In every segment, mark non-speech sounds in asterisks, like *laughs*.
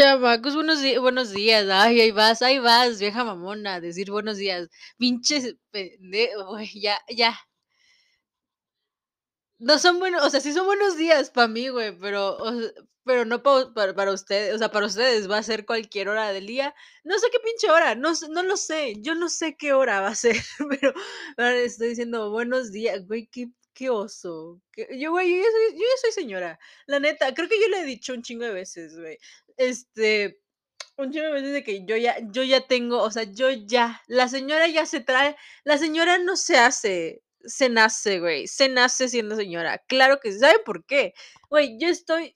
Chamacos, buenos, buenos días. Ay, ahí vas, ahí vas, vieja mamona, decir buenos días. Pinches ya, ya. No son buenos, o sea, sí son buenos días para mí, güey, pero, o se- pero no pa- para, para ustedes, o sea, para ustedes va a ser cualquier hora del día. No sé qué pinche hora, no, no lo sé, yo no sé qué hora va a ser, *laughs* pero ahora estoy diciendo buenos días, güey, qué, qué oso. qué- yo, güey, yo ya soy, yo ya soy señora, la neta, creo que yo le he dicho un chingo de veces, güey. Este, un chingo de veces de que yo ya, yo ya tengo, o sea, yo ya, la señora ya se trae, la señora no se hace, se nace, güey, se nace siendo señora. Claro que sí, ¿saben por qué? Güey, yo estoy,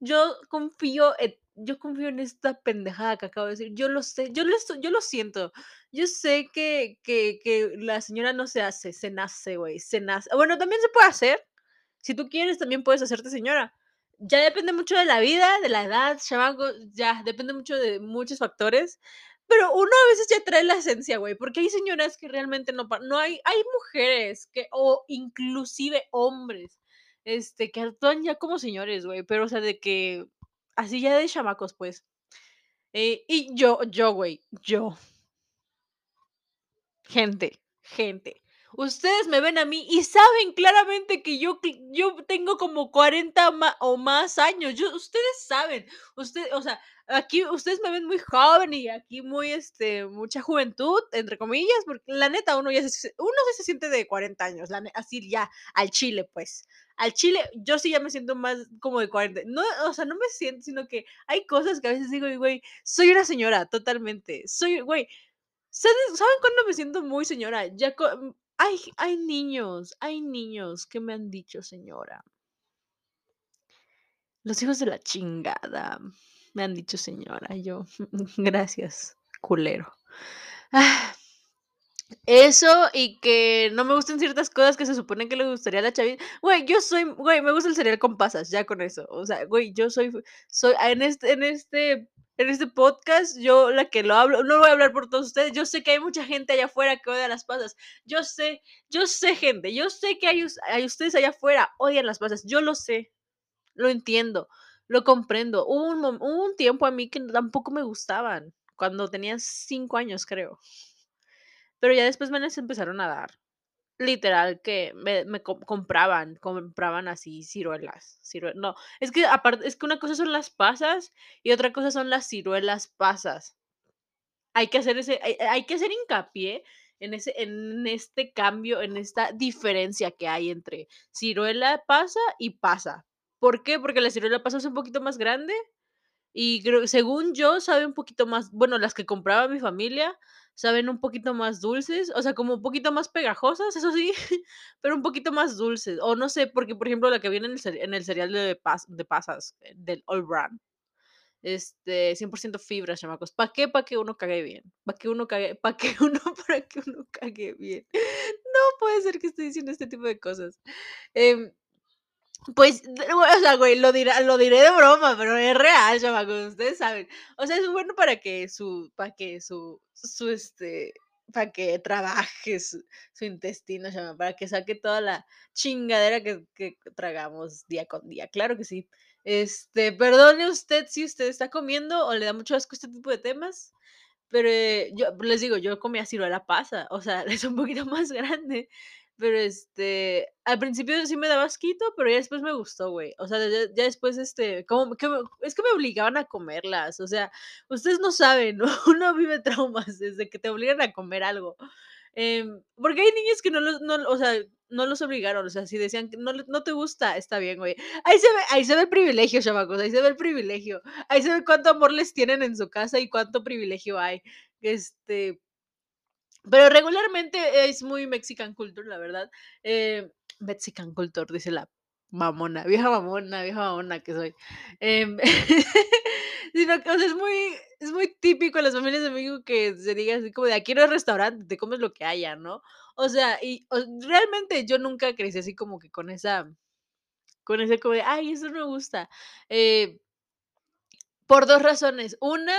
yo confío yo confío en esta pendejada que acabo de decir. Yo lo sé, yo lo, yo lo siento. Yo sé que, que, que la señora no se hace, se nace, güey, se nace. Bueno, también se puede hacer. Si tú quieres, también puedes hacerte señora. Ya depende mucho de la vida, de la edad, ya depende mucho de muchos factores. Pero uno a veces ya trae la esencia, güey, porque hay señoras que realmente no, no hay, hay mujeres que, o inclusive hombres, este, que actúan ya como señores, güey, pero o sea, de que, así ya de chamacos, pues. Eh, y yo, yo, güey, yo, Gente, gente, ustedes me ven a mí y saben claramente que yo, yo tengo como 40 ma- o más años. Yo, ustedes saben, usted, o sea, aquí ustedes me ven muy joven y aquí muy, este, mucha juventud, entre comillas, porque la neta uno ya se, uno se siente de 40 años, la así ya, al chile, pues. Al chile, yo sí ya me siento más como de 40. No, o sea, no me siento, sino que hay cosas que a veces digo, güey, soy una señora, totalmente. Soy, güey, ¿Saben saben cuándo me siento muy señora? Ya hay hay niños, hay niños que me han dicho señora. Los hijos de la chingada me han dicho señora, yo, *laughs* gracias, culero. Ah, eso y que no me gustan ciertas cosas que se supone que le gustaría a la chavita. Güey, yo soy, güey, me gusta el cereal con pasas, ya con eso. O sea, güey, yo soy, soy, en este, en este, en este podcast, yo la que lo hablo, no voy a hablar por todos ustedes. Yo sé que hay mucha gente allá afuera que odia las pasas. Yo sé, yo sé, gente, yo sé que hay, hay ustedes allá afuera odian las pasas. Yo lo sé, lo entiendo, lo comprendo. Hubo un, mom- hubo un tiempo a mí que tampoco me gustaban, cuando tenía cinco años, creo. Pero ya después me las empezaron a dar. Literal que me me com compraban, compraban así ciruelas, cirue no, es que aparte es que una cosa son las pasas y otra cosa son las ciruelas pasas. Hay que hacer ese hay hay que hacer hincapié en ese en este cambio, en esta diferencia que hay entre ciruela pasa y pasa. ¿Por qué? Porque la ciruela pasa es un poquito más grande y creo según yo, sabe un poquito más bueno, las que compraba mi familia saben un poquito más dulces, o sea, como un poquito más pegajosas, eso sí, *laughs* pero un poquito más dulces. O no sé, porque, por ejemplo, la que viene en el en el cereal de pas de pasas, eh, del All Bran, este, 100% fibra, chamacos. ¿Para qué? Para que uno cague bien. Para que uno cague para que *laughs* uno para que uno cague bien. *laughs* No puede ser que esté diciendo este tipo de cosas. Em pues, o sea, güey, lo dirá lo diré de broma, pero es real, chamacos, ustedes saben. O sea, es bueno para que su para que su su, este, para que trabaje su su intestino, chama, para que saque toda la chingadera que que tragamos día con día, claro que sí. Este, perdone usted si usted está comiendo o le da mucho asco este tipo de temas, pero, eh, yo les digo, yo comía ciruela pasa, o sea, *laughs* es un poquito más grande, pero, este, al principio sí me daba asquito, pero ya después me gustó, güey. O sea, ya ya después, este, como me es que me obligaban a comerlas, o sea, ustedes no saben, *laughs* uno vive traumas desde que te obligan a comer algo. Em, porque hay niños que no los no, o sea, no los obligaron, o sea, si decían que no no te gusta, está bien, güey. Ahí se ve ahí se ve el privilegio, chamacos, ahí se ve el privilegio. Ahí se ve cuánto amor les tienen en su casa y cuánto privilegio hay. Este, pero regularmente es muy mexican culture, la verdad. Eh, mexican culture, dice la mamona, vieja mamona, vieja mamona que soy. Em, *laughs* sino que, o sea, es muy es muy típico en las familias de México que se diga así como de: "Aquí no hay restaurante, te comes lo que haya", ¿no? O sea, y o realmente yo nunca crecí así como que con esa con ese como de: "Ay, eso no me gusta". Eh, por 2 razones. Una,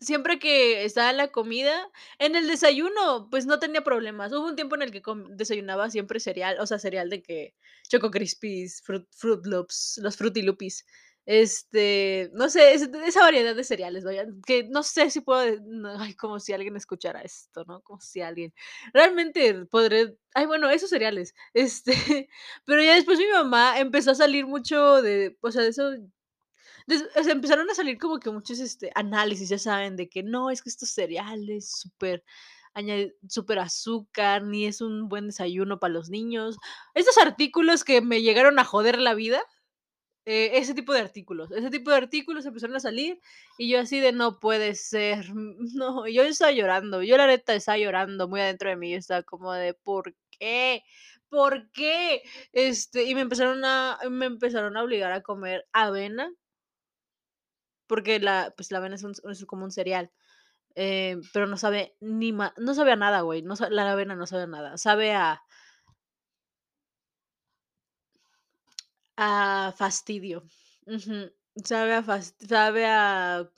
Siempre que estaba la comida, en el desayuno, pues, no tenía problemas. Hubo un tiempo en el que desayunaba siempre cereal, o sea, cereal de que Choco Crispies, Fruit Fruit Loops, los Fruity Loopies, Este, no sé, ese esa variedad de cereales, vaya, que no sé si puedo no, ay, como si alguien escuchara esto, ¿no? Como si alguien realmente podré ay, bueno, esos cereales, *laughs* este, pero ya después mi mamá empezó a salir mucho de, o sea, de eso o sea, empezaron a salir como que muchos, este, análisis, ya saben, de que no, es que estos cereales súper súper azúcar, ni es un buen desayuno para los niños. Esos artículos que me llegaron a joder la vida, eh, ese tipo de artículos, ese tipo de artículos empezaron a salir, y yo así de: "No puede ser, *laughs* no", yo estaba llorando, yo la neta estaba llorando muy adentro de mí, yo estaba como de: "¿Por qué? ¿Por qué?". Este, y me empezaron a me empezaron a obligar a comer avena porque la pues, la avena es es como un cereal, eh, pero no sabe ni ma no sabe a nada, güey, no la avena no sabe a nada, sabe a a fastidio, sabe a fas sabe a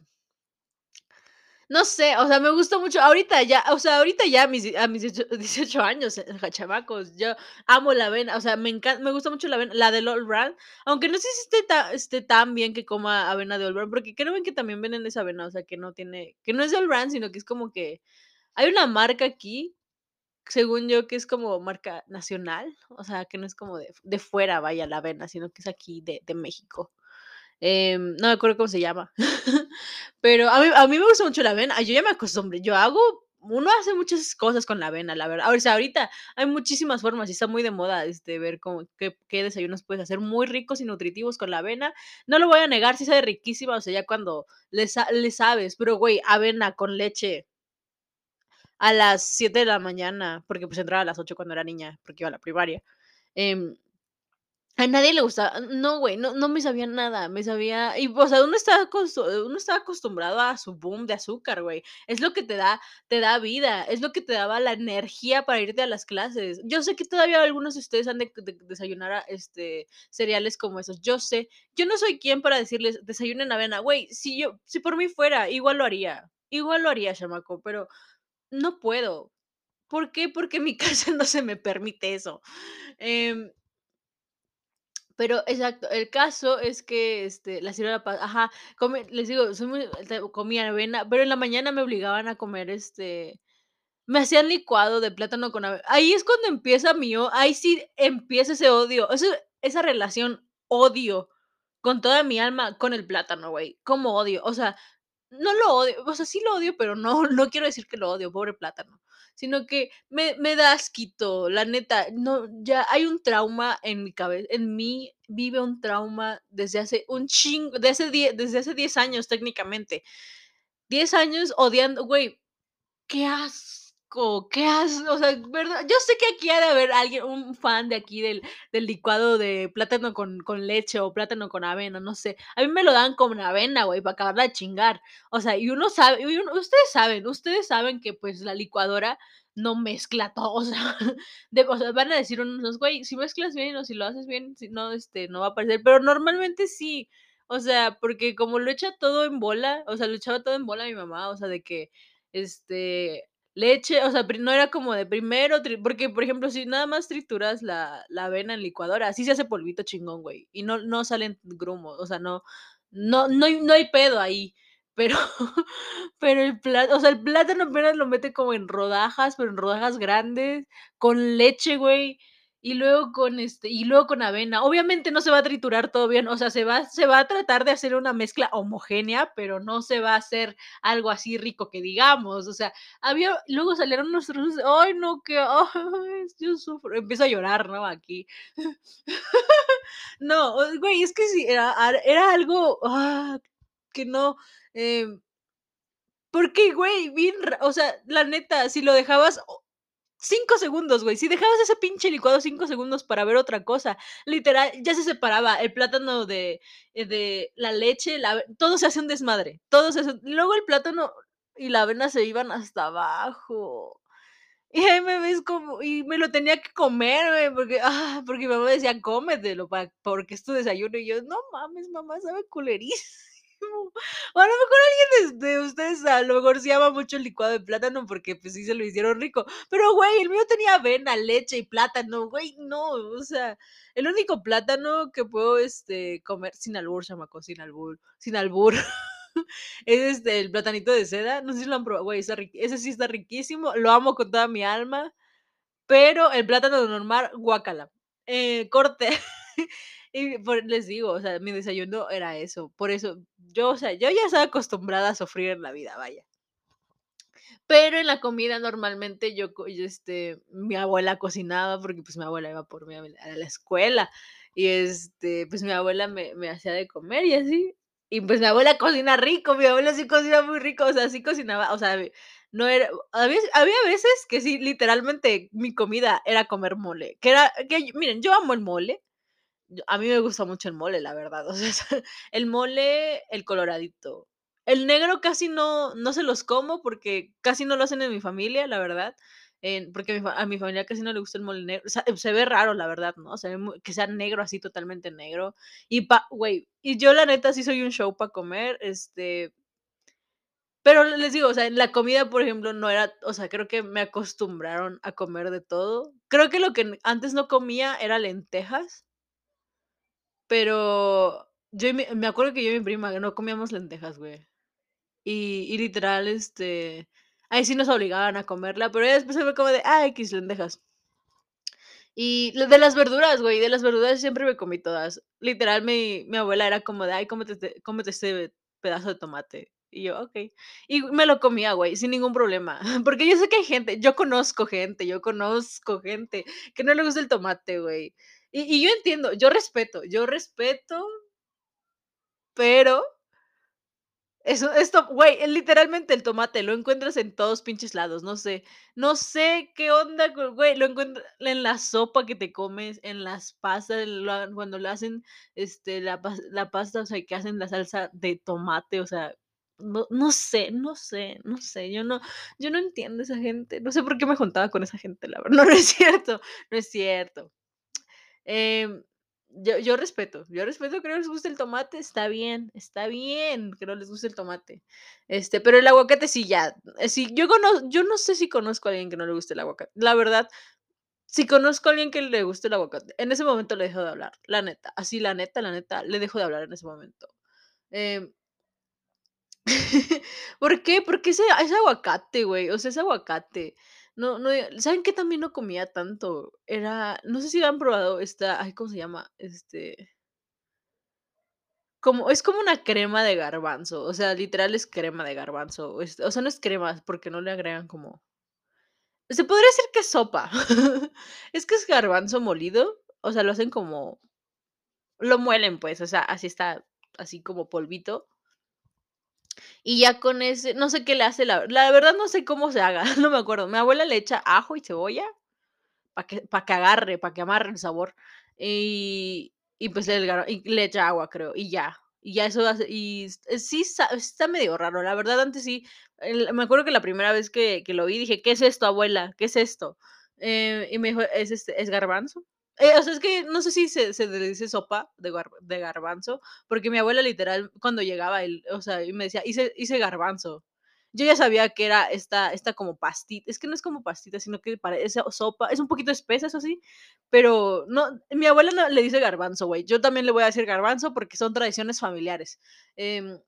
no sé, o sea, me gustó mucho, ahorita ya, o sea, ahorita ya a mis a mis diecho 18 *laughs* años, eh, chamacos, yo amo la avena, o sea, me encan me gusta mucho la avena, la del All Bran, aunque no sé si esté ta esté tan bien que coma avena de All Bran, porque creo que también venden esa avena, o sea, que no tiene que no es de All Bran, sino que es como que hay una marca aquí, según yo, que es como marca nacional, o sea, que no es como de de fuera, vaya, la avena, sino que es aquí de México, em, no me acuerdo cómo se llama, *laughs* pero a mí a mí me gusta mucho la avena, yo ya me acostumbré, yo hago uno hace muchas cosas con la avena, la verdad, o sea, ahorita hay muchísimas formas y está muy de moda, este, ver como qué qué desayunos puedes hacer muy ricos y nutritivos con la avena, no lo voy a negar, sí sabe riquísima, o sea, ya cuando le le sabes, pero güey, avena con leche a las 7 de la mañana, porque, pues, entraba a las 8 cuando era niña, porque iba a la primaria, em, a nadie le gustaba, no, güey, no no me sabía nada, me sabía y, o sea, uno estaba uno estaba acostumbrado a su boom de azúcar, güey, es lo que te da te da vida, es lo que te daba la energía para irte a las clases. Yo sé que todavía algunos de ustedes han de de desayunar a este, cereales como esos, yo sé, yo no soy quien para decirles: "Desayunen avena", güey, si yo si por mí fuera, igual lo haría, igual lo haría, chamaco, pero no puedo, ¿por qué? Porque mi *laughs* casa no se me permite eso, em pero exacto, el caso es que, este, la señora ajá, come les digo, soy muy comía avena, pero en la mañana me obligaban a comer, este, me hacían licuado de plátano con ave ahí es cuando empieza mi ahí sí empieza ese odio, ese esa relación odio con toda mi alma con el plátano, güey, cómo odio, o sea, no lo odio, o sea, sí lo odio, pero no *laughs* no quiero decir que lo odio, pobre plátano, sino que me me da asquito, la neta, no, ya hay un trauma en mi cabe en mí vive un trauma desde hace un chingo, de hace die desde hace 10 años técnicamente, 10 años odiando, güey, qué asco, qué as o sea, verdad, yo sé que aquí ha de haber alguien, un fan de aquí del del licuado de plátano con con leche o plátano con avena, no sé, a mí me lo dan con avena, güey, para acabarla de chingar, o sea, y uno sabe, y uno ustedes saben ustedes saben que, pues, la licuadora no mezcla todo, *laughs* o sea, de van a decir unos: "Güey, si mezclas bien o si lo haces bien, si no, este, no va a parecer", pero normalmente sí, o sea, porque como lo echa todo en bola, o sea, lo echaba todo en bola mi mamá, o sea, de que, este, leche, o sea, no era como de primero porque, por ejemplo, si nada más trituras la la avena en licuadora, sí se hace polvito chingón, güey, y no no salen grumos, o sea, no no no hay no hay pedo ahí, *laughs* pero pero el plá o sea, el plátano apenas lo mete como en rodajas, pero en rodajas grandes, con leche, güey, y luego con, este, y luego con avena, obviamente no se va a triturar todo bien, o sea, se va se va a tratar de hacer una mezcla homogénea, pero no se va a hacer algo así rico que digamos, o sea, había luego salieron unos trozos, ay no, que, ay, *laughs* yo sufro, empiezo a llorar, ¿no?, aquí. *laughs* No, güey, es que sí, era era algo, ah, que no, em porque, güey, bien o sea, la neta, si lo dejabas o 5 segundos, güey, si dejabas ese pinche licuado 5 segundos para ver otra cosa, literal, ya se separaba el plátano de, eh, de la leche, la todo se hace un desmadre, todo se luego el plátano y la avena se iban hasta abajo, y ahí me ves como y me lo tenía que comer, güey, porque, ah, porque mi mamá decía: "Cómetelo pa porque es tu desayuno", y yo: "No mames, mamá, sabe culerísimo". O a lo mejor alguien de, de ustedes a lo mejor se ama mucho el licuado de plátano porque pues sí se lo hicieron rico. Pero güey, el mío tenía avena, leche y plátano, güey, no, o sea, el único plátano que puedo este comer sin albur, chamaco, sin albur, sin albur. *laughs* es este el platanito de seda, no sé si lo han probado, güey, ese sí está riquísimo, lo amo con toda mi alma. Pero el plátano normal, guácala. Eh, corte. *laughs* y por, les digo, o sea, mi desayuno era eso. Por eso, yo, o sea, yo ya estaba acostumbrada a sufrir en la vida, vaya. Pero en la comida normalmente yo, este, mi abuela cocinaba porque pues mi abuela iba por mí a la escuela y este, pues mi abuela me, me hacía de comer y así. Y pues mi abuela cocina rico, mi abuela sí cocina muy rico, o sea, sí cocinaba, o sea, no era, había, había veces que sí, literalmente mi comida era comer mole, que era, que miren, yo amo el mole, a mí me gusta mucho el mole, la verdad, o sea, *laughs* el mole, el coloradito, el negro casi no, no se los como porque casi no lo hacen en mi familia, la verdad, porque a mi, familia casi no le gusta el mole negro. se ve raro, la verdad, ¿no? Se ve que sea negro, así totalmente negro. Y, y yo la neta sí soy un show para comer, este... Pero les digo, o sea, la comida, por ejemplo, no era, o sea, creo que me acostumbraron a comer de todo. Creo que lo que antes no comía era lentejas. Pero yo me, acuerdo que yo y mi prima no comíamos lentejas, güey. Y, y literal, este Ahí sí nos obligaban a comerla, pero después se me como de, ah, X lentejas. Y de las verduras, güey, de las verduras siempre me comí todas. Literal, mi, mi abuela era como de, ay, cómete, cómete este pedazo de tomate. Y yo, ok. Y me lo comía, güey, sin ningún problema. *laughs* Porque yo sé que hay gente, yo conozco gente, yo conozco gente que no le gusta el tomate, güey. Y, y yo entiendo, yo respeto, yo respeto, pero eso, esto, güey, literalmente el tomate lo encuentras en todos pinches lados, no sé, no sé qué onda, güey, lo encuentras en la sopa que te comes, en las pastas, cuando le hacen, este, la, la pasta, o sea, que hacen la salsa de tomate, o sea, no, no sé, no sé, no sé, yo no, yo no entiendo esa gente, no sé por qué me juntaba con esa gente, la verdad, *laughs* no, no es cierto, no es cierto. Eh, yo, yo respeto, yo respeto que no les guste el tomate, está bien, está bien que no les guste el tomate. Este, pero el aguacate sí ya. Sí, yo conozco, yo no sé si conozco a alguien que no le guste el aguacate. La verdad, si conozco a alguien que le guste el aguacate, en ese momento le dejo de hablar, la neta. Así, la neta, la neta, le dejo de hablar en ese momento. Eh, *laughs* ¿Por qué? Porque ese, es aguacate, güey. O sea, es aguacate. No, no, ¿saben qué también no comía tanto? Era, no sé si han probado esta, ay, ¿cómo se llama? Este, como, es como una crema de garbanzo, o sea, literal es crema de garbanzo, o, o sea, no es crema porque no le agregan como, se podría decir que es sopa, *laughs* es que es garbanzo molido, o sea, lo hacen como, lo muelen pues, o sea, así está, así como polvito, y ya con ese, no sé qué le hace, la, la verdad no sé cómo se haga, *laughs* no me acuerdo. Mi abuela le echa ajo y cebolla para que, para que agarre, para que amarre el sabor. Y, y pues le, y echa agua, creo, y ya. Y ya eso hace, y sí está, medio raro, la verdad antes sí, me acuerdo que la primera vez que, que, lo vi dije, ¿qué es esto, abuela? ¿Qué es esto? Eh, y me dijo, es, este, es garbanzo. Eh, o sea, es que no sé si se, se le dice sopa de, de, garbanzo, porque mi abuela literal cuando llegaba, él, o sea, y me decía, hice, hice garbanzo. Yo ya sabía que era esta, esta como pastita, es que no es como pastita, sino que parece sopa, es un poquito espesa, eso sí, pero no, mi abuela no le dice garbanzo, güey, yo también le voy a decir garbanzo porque son tradiciones familiares. Eh,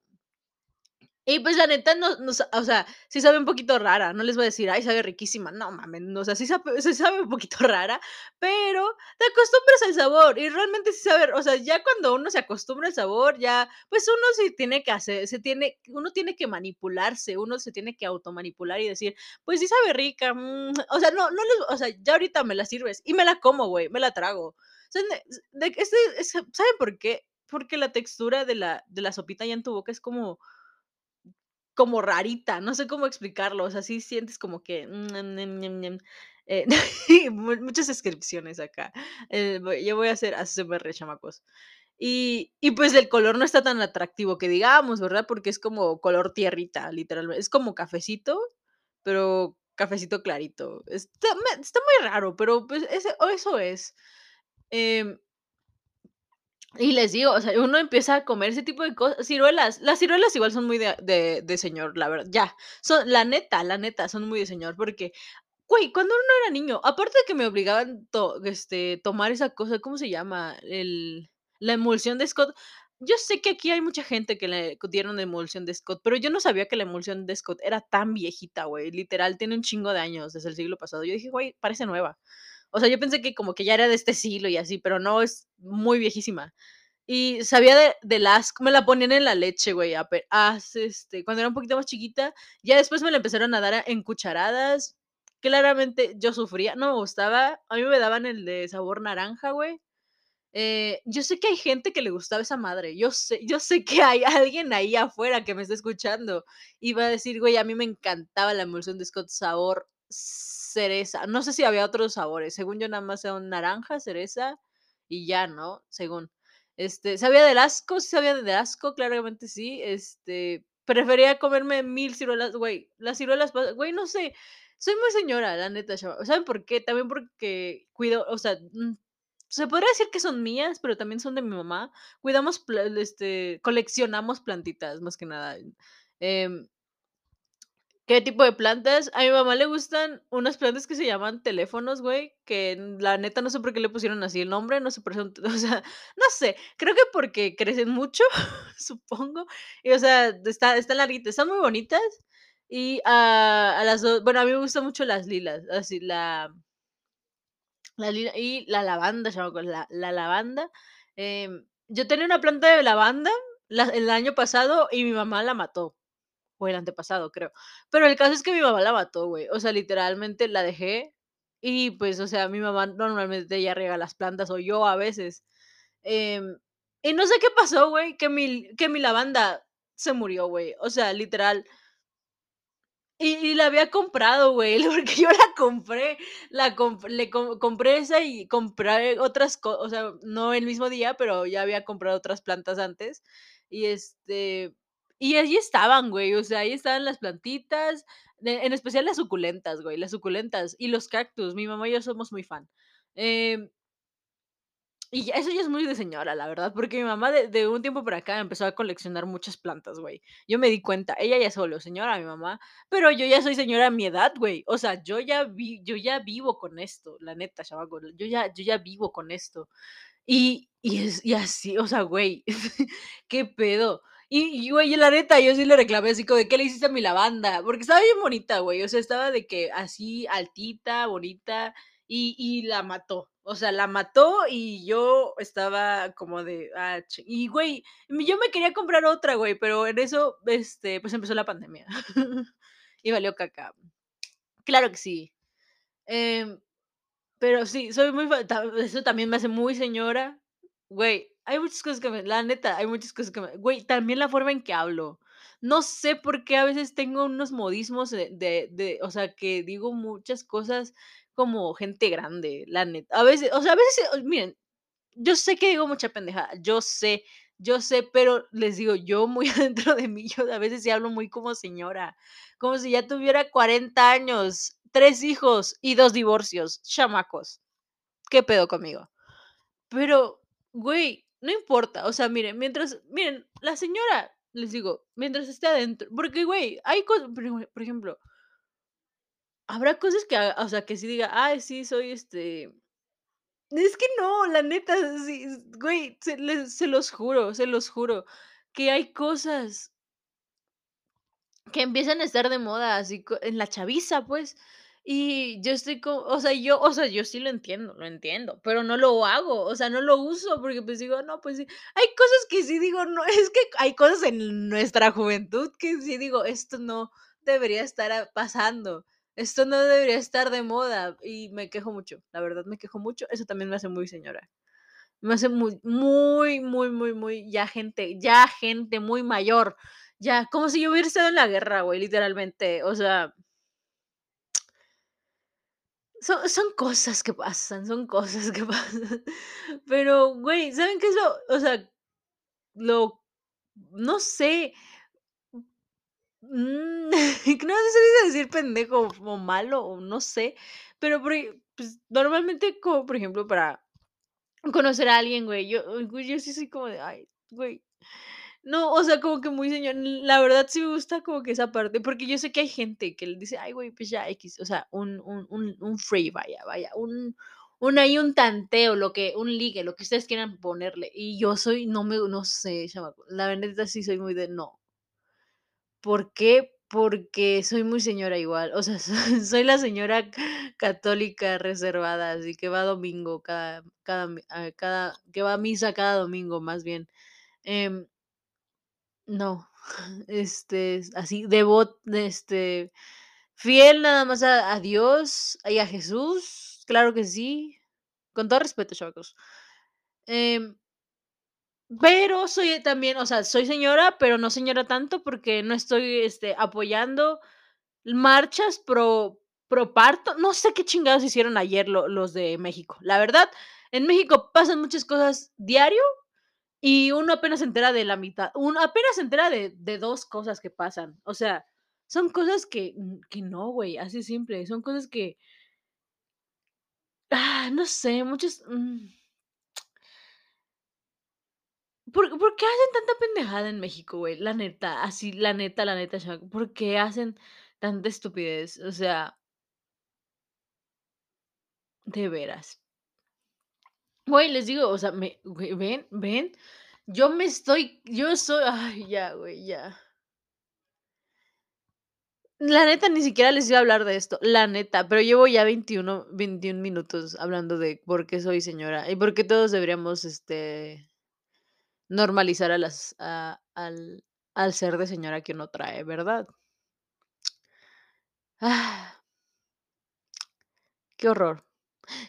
y pues la neta, no, no, o sea, sí sabe un poquito rara, no les voy a decir, ay, sabe riquísima, no mames, o sea, sí sabe, sí sabe un poquito *laughs* rara, pero te acostumbras al sabor y realmente sí sabe, o sea, ya cuando uno se acostumbra al sabor, ya, pues uno sí tiene que hacer, se tiene, uno tiene que manipularse, uno se tiene que automanipular y decir, pues sí sabe rica, mm", o sea, no, no les, o sea, ya ahorita me la sirves y me la como, güey, me la trago. O sea, de, este, ¿saben por qué? Porque la textura de la, de la sopita ya en tu boca es como como rarita, no sé cómo explicarlo, o sea, sí sientes como que mm, eh, *laughs* muchas descripciones acá. Eh, yo voy a hacer ASMR, chamacos. Y, y pues el color no está tan atractivo que digamos, ¿verdad? Porque es como color tierrita, literalmente. Es como cafecito, pero cafecito clarito. Está, está muy raro, pero pues ese, eso es. Eh, Y les digo, o sea, uno empieza a comer ese tipo de cosas ciruelas, las ciruelas igual son muy de de señor, la verdad, ya, son la neta, la neta, son muy de señor, porque, güey, cuando uno era niño, aparte de que me obligaban to este, tomar esa cosa, ¿cómo se llama? El la emulsión de Scott. Yo sé que aquí hay mucha gente que le dieron emulsión de Scott, pero yo no sabía que la emulsión de Scott era tan viejita, güey, literal, tiene un chingo de años, desde el siglo pasado. Yo dije: "Güey, parece nueva". O sea, yo pensé que como que ya era de este siglo y así, pero no, es muy viejísima. Y sabía de del asco, me la ponían en la leche, güey, este, cuando era un poquito más chiquita, ya después me la empezaron a dar en cucharadas. Claramente yo sufría, no me gustaba, a mí me daban el de sabor naranja, güey. Eh, yo sé que hay gente que le gustaba esa madre, yo sé yo sé que hay alguien ahí afuera que me está escuchando y va a decir: "Güey, a mí me encantaba la emulsión de Scott sabor cereza". No sé si había otros sabores, según yo nada más era naranja, cereza y ya, ¿no? Según. Este, ¿sabía del asco? Sí sabía del asco, claramente sí, este, prefería comerme 1000 ciruelas, güey, las ciruelas güey, no sé, soy muy señora, la neta, chava ¿saben por qué? También porque cuido, o sea, mm, se podría decir que son mías, pero también son de mi mamá. Cuidamos este, coleccionamos plantitas, más que nada, em ¿Qué tipo de plantas? A mi mamá le gustan unas plantas que se llaman teléfonos, güey, que la neta no sé por qué le pusieron así el nombre, no sé por eso, *laughs* o sea, no sé, creo que porque crecen mucho, *laughs* supongo, y o sea, está están larguitas, están muy bonitas y a a las 2 bueno, a mí me gustan mucho las lilas, así la la lila y la lavanda, chamacos, la la lavanda, em, yo tenía una planta de lavanda la el año pasado y mi mamá la mató. O el antepasado, creo. Pero el caso es que mi mamá la mató, güey. O sea, literalmente la dejé y, pues, o sea, mi mamá normalmente ella riega las plantas, o yo a veces. Em, y no sé qué pasó, güey, que mi que mi lavanda se murió, güey. O sea, literal. Y y la había comprado, güey, *laughs* porque yo la compré, la comp le com compré esa y compré otras co o sea, no el mismo día, pero ya había comprado otras plantas antes. Y, este, y allí estaban, güey, o sea, ahí estaban las plantitas, en especial las suculentas, güey, las suculentas y los cactus. Mi mamá y yo somos muy fan. Em y eso ya es muy de señora, la verdad, porque mi mamá de de un tiempo para acá empezó a coleccionar muchas plantas, güey. Yo me di cuenta, ella ya volvió señora, mi mamá, pero yo ya soy señora a mi edad, güey. O sea, yo ya vi yo ya vivo con esto, la neta, chamaco, yo ya yo ya vivo con esto. Y y es y así, o sea, güey, *laughs* ¿qué pedo? Y güey, la neta, yo sí le reclamé así como de: "¿Qué le hiciste a mi lavanda?". Porque estaba bien bonita, güey, o sea, estaba de que así altita, bonita, y y la mató. O sea, la mató y yo estaba como de, ah, y güey, yo me quería comprar otra, güey, pero en eso, este, pues empezó la pandemia. *laughs* Y valió caca. Claro que sí. Em, pero sí, soy muy eso también me hace muy señora. Güey, hay muchas cosas que me la neta, hay muchas cosas que me güey, también la forma en que hablo. No sé por qué a veces tengo unos modismos de de de o sea, que digo muchas cosas como gente grande, la neta. A veces, o sea, a veces, miren, yo sé que digo mucha pendejada, yo sé, yo sé, pero les digo, yo muy *laughs* adentro de mí, yo a veces sí hablo muy como señora, como si ya tuviera 40 años, 3 hijos y 2 divorcios, chamacos. ¿Qué pedo conmigo? Pero, güey, no importa, o sea, miren, mientras miren, la señora, les digo, mientras esté adentro, porque, güey, hay cosas, por ejemplo habrá cosas que o sea, que sí diga: "Ay, sí, soy, este" es que no, la neta, sí, güey, se les se los juro, se los juro, que hay cosas que empiezan a estar de moda, así en la chaviza, pues, y yo estoy co o sea, yo o sea, yo sí lo entiendo, lo entiendo, pero no lo hago, o sea, no lo uso porque, pues, digo: "No, pues sí". Hay cosas que sí digo, no, es que hay cosas en nuestra juventud que sí digo: "Esto no debería estar pasando, esto no debería estar de moda", y me quejo mucho, la verdad me quejo mucho, eso también me hace muy señora. Me hace muy, muy, muy, muy, muy ya gente ya gente muy mayor, ya, como si yo hubiera estado en la guerra, güey, literalmente, o sea son son cosas que pasan, son cosas que *laughs* pasan. Pero, güey, ¿saben qué es lo? O sea, lo no sé. Mm, *laughs* no sé si decir pendejo o malo o no sé, pero pues, normalmente como, por ejemplo, para Conocer a alguien, güey, yo yo sí soy como de, ay, güey. No, o sea, como que muy señor la verdad sí me gusta como que esa parte, porque yo sé que hay gente que le dice: "Ay, güey, pues ya equis", o sea, un un un un free, vaya vaya, un un ahí un tanteo, lo que un ligue, lo que ustedes quieran ponerle, y yo soy no me no sé, chamaco, la neta sí soy muy de no. ¿Por qué? Porque soy muy señora igual, o sea, *laughs* soy la señora católica reservada, así que va domingo cada cada ah, cada que va a misa cada domingo, más bien, em no, *laughs* este, así devot este, fiel nada más a a Dios y a Jesús, claro que sí, con todo respeto, chamacos, em pero soy también, o sea, soy señora, pero no señora tanto, porque no estoy, este, apoyando marchas pro pro parto, no sé qué chingados hicieron ayer lo los de México. La verdad, en México pasan muchas cosas diario, y uno apenas se entera de la mitad, uno apenas se entera de de 2 cosas que pasan, o sea, son cosas que que no, güey, así simple, son cosas que ah, no sé, muchos, mm ¿por por qué hacen tanta pendejada en México, güey? La neta, así, la neta la neta, ¿por qué hacen tanta estupidez? O sea de veras. Güey, les digo, o sea, me güey, ¿ven? ¿ven? Yo me estoy yo soy ay, ya, güey, ya. La neta, ni siquiera les iba a hablar de esto, la neta, pero llevo ya 21 21 minutos hablando de por qué soy señora, y por qué todos deberíamos, este normalizar a las a al al ser de señora que uno trae, ¿verdad? Qué horror.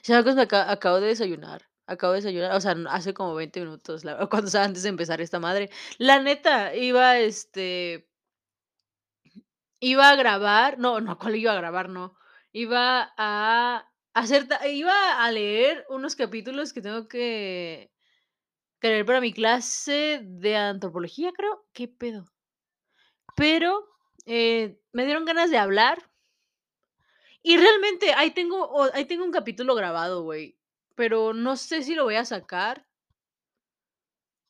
¿Sabes? Me aca acabo de desayunar, acabo de desayunar, o sea, hace como 20 minutos, *laughs* cuando o sea, antes de empezar esta madre. La neta, iba, este iba a grabar, no no, *laughs* ¿cuál iba a grabar? No, iba a hacer iba a leer unos capítulos que tengo que que leer para mi clase de antropología, creo, ¿qué pedo? Pero, eh, me dieron ganas de hablar y realmente ahí tengo ahí tengo un capítulo grabado, güey, pero no sé si lo voy a sacar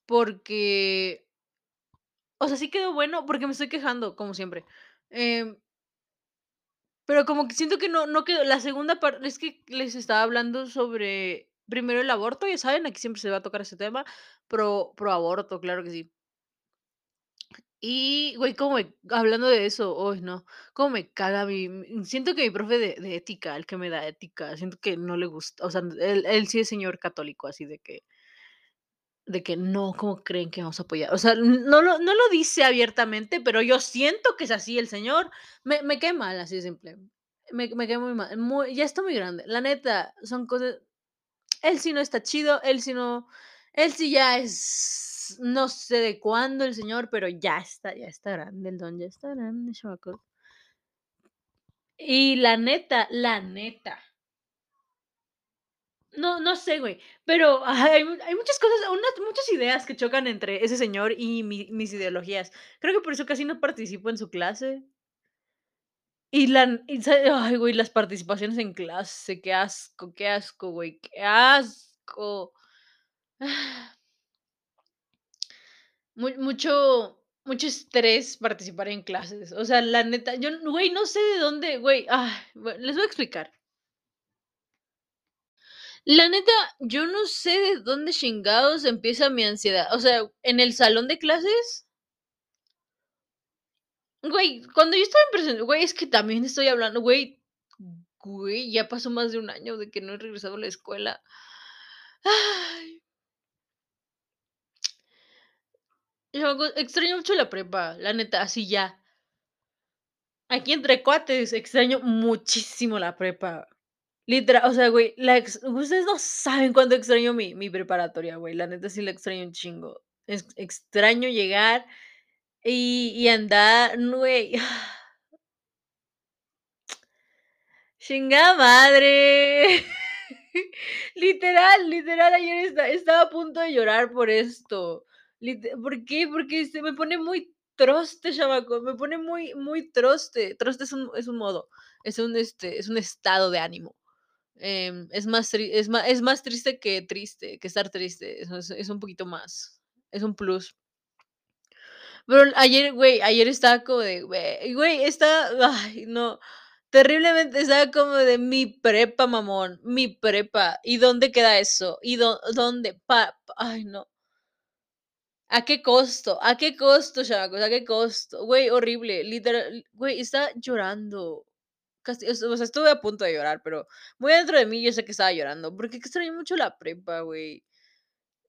porque o sea, sí quedó bueno, porque me estoy quejando, como siempre, em pero como que siento que no no quedó la segunda parte es que les estaba hablando sobre primero el aborto, ya saben, aquí siempre se va a tocar ese tema, pro pro aborto, claro que sí. Y, güey, cómo me hablando de eso, uy, no, cómo me caga mi siento que mi profe de de ética, el que me da ética, siento que no le gusta, o sea, él él sí es señor católico, así de que de que no, ¿cómo creen que vamos a apoyar? O sea, no lo no lo dice abiertamente, pero yo siento que es así el señor, me me cae mal, así de simple, me me cae muy mal, muy ya está muy grande, la neta, son cosas él sí no está chido, él sí no él sí ya es no sé de cuándo el señor, pero ya está ya está grande el don, ya está grande, chamaco. Y la neta, la neta no no sé, güey, pero *laughs* hay hay muchas cosas, unas muchas ideas que chocan entre ese señor y mi mis ideologías. Creo que por eso casi no participo en su clase. Y la y ay, güey, las participaciones en clase, qué asco, qué asco, güey, qué asco. *sighs* Mu mucho mucho estrés participar en clases, o sea, la neta, yo, güey, no sé de dónde, güey, les voy a explicar. La neta, yo no sé de dónde chingados empieza mi ansiedad, o sea, en el salón de clases Güey, cuando yo estaba en presen güey, es que también estoy hablando, güey güey, ya pasó más de un año de que no he regresado a la escuela. Ay. Extraño mucho la prepa, la neta, así ya. Aquí entre cuates, extraño muchísimo la prepa. Literal, o sea, güey, ustedes no saben cuánto extraño mi mi preparatoria, güey, la neta sí la extraño un chingo. Ex extraño llegar y y andar, güey. *sighs* Chingada madre. *laughs* Literal, literal, ayer esta estaba a punto de llorar por esto. ¿Por qué? Porque se me pone muy troste, chamaco, me pone muy muy troste. Troste es un es un modo, es un, este, es un estado de ánimo. Em, es más es má es más triste que triste, que estar triste, es es un poquito más, es un plus. Pero ayer, güey, ayer estaba como de, güey güey, está, ay, no, terriblemente estaba como de mi prepa, mamón, mi prepa, ¿y dónde queda eso? ¿Y dó dónde? Ay, no. ¿A qué costo? ¿A qué costo, chamacos? ¿A qué costo? Güey, horrible, literal, güey, estaba llorando. O sea, estuve a punto de llorar, pero muy adentro de mí yo sé que estaba llorando, porque extraño mucho la prepa, güey.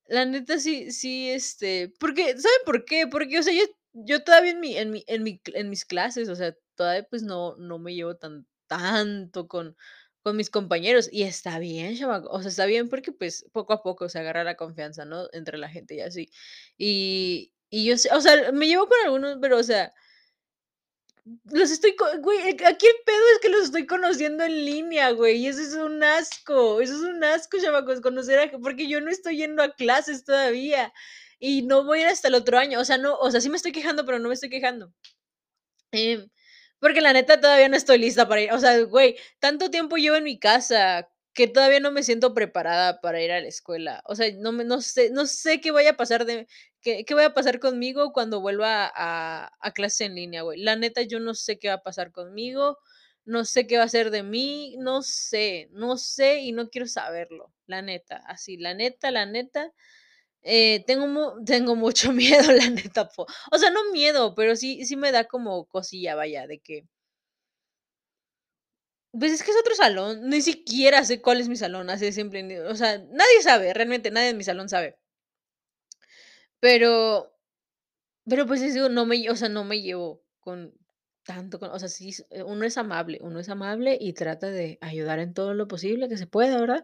La neta sí sí, este, porque, ¿saben por qué? Porque, o sea, yo yo todavía en mi en mi en mi en mis clases, o sea, todavía, pues, no no me llevo tan tanto con con mis compañeros, y está bien, chamaco, o sea, está bien porque, pues, poco a poco se agarra la confianza, ¿no?, entre la gente y así. Y y yo o sea, me llevo con algunos, pero, o sea los estoy güey, aquí el pedo es que los estoy conociendo en línea, güey, y eso es un asco, eso es un asco, chamacos, conocer a porque yo no estoy yendo a clases todavía, y no voy a ir hasta el otro año, o sea, no, o sea, sí me estoy quejando, pero no me estoy quejando. Em, porque la neta todavía no estoy lista para ir, o sea, güey, tanto tiempo llevo en mi casa que todavía no me siento preparada para ir a la escuela. O sea, no me no sé no sé qué vaya a pasar de qué qué vaya a pasar conmigo cuando vuelva a a clase en línea, güey. La neta, yo no sé qué va a pasar conmigo, no sé qué va a ser de mí, no sé, no sé y no quiero saberlo, la neta, así, la neta, la neta, eh, tengo mu *laughs* tengo mucho miedo, la neta, po o sea, no miedo, pero sí sí me da como cosilla, vaya, de que pues, es que es otro salón, ni siquiera sé cuál es mi salón, simple, ni o sea, nadie sabe, realmente nadie en mi salón sabe. Pero pero, pues, eso no me o sea, no me llevo con tanto con o sea, sí, uno es amable, uno es amable y trata de ayudar en todo lo posible que se pueda, ¿verdad?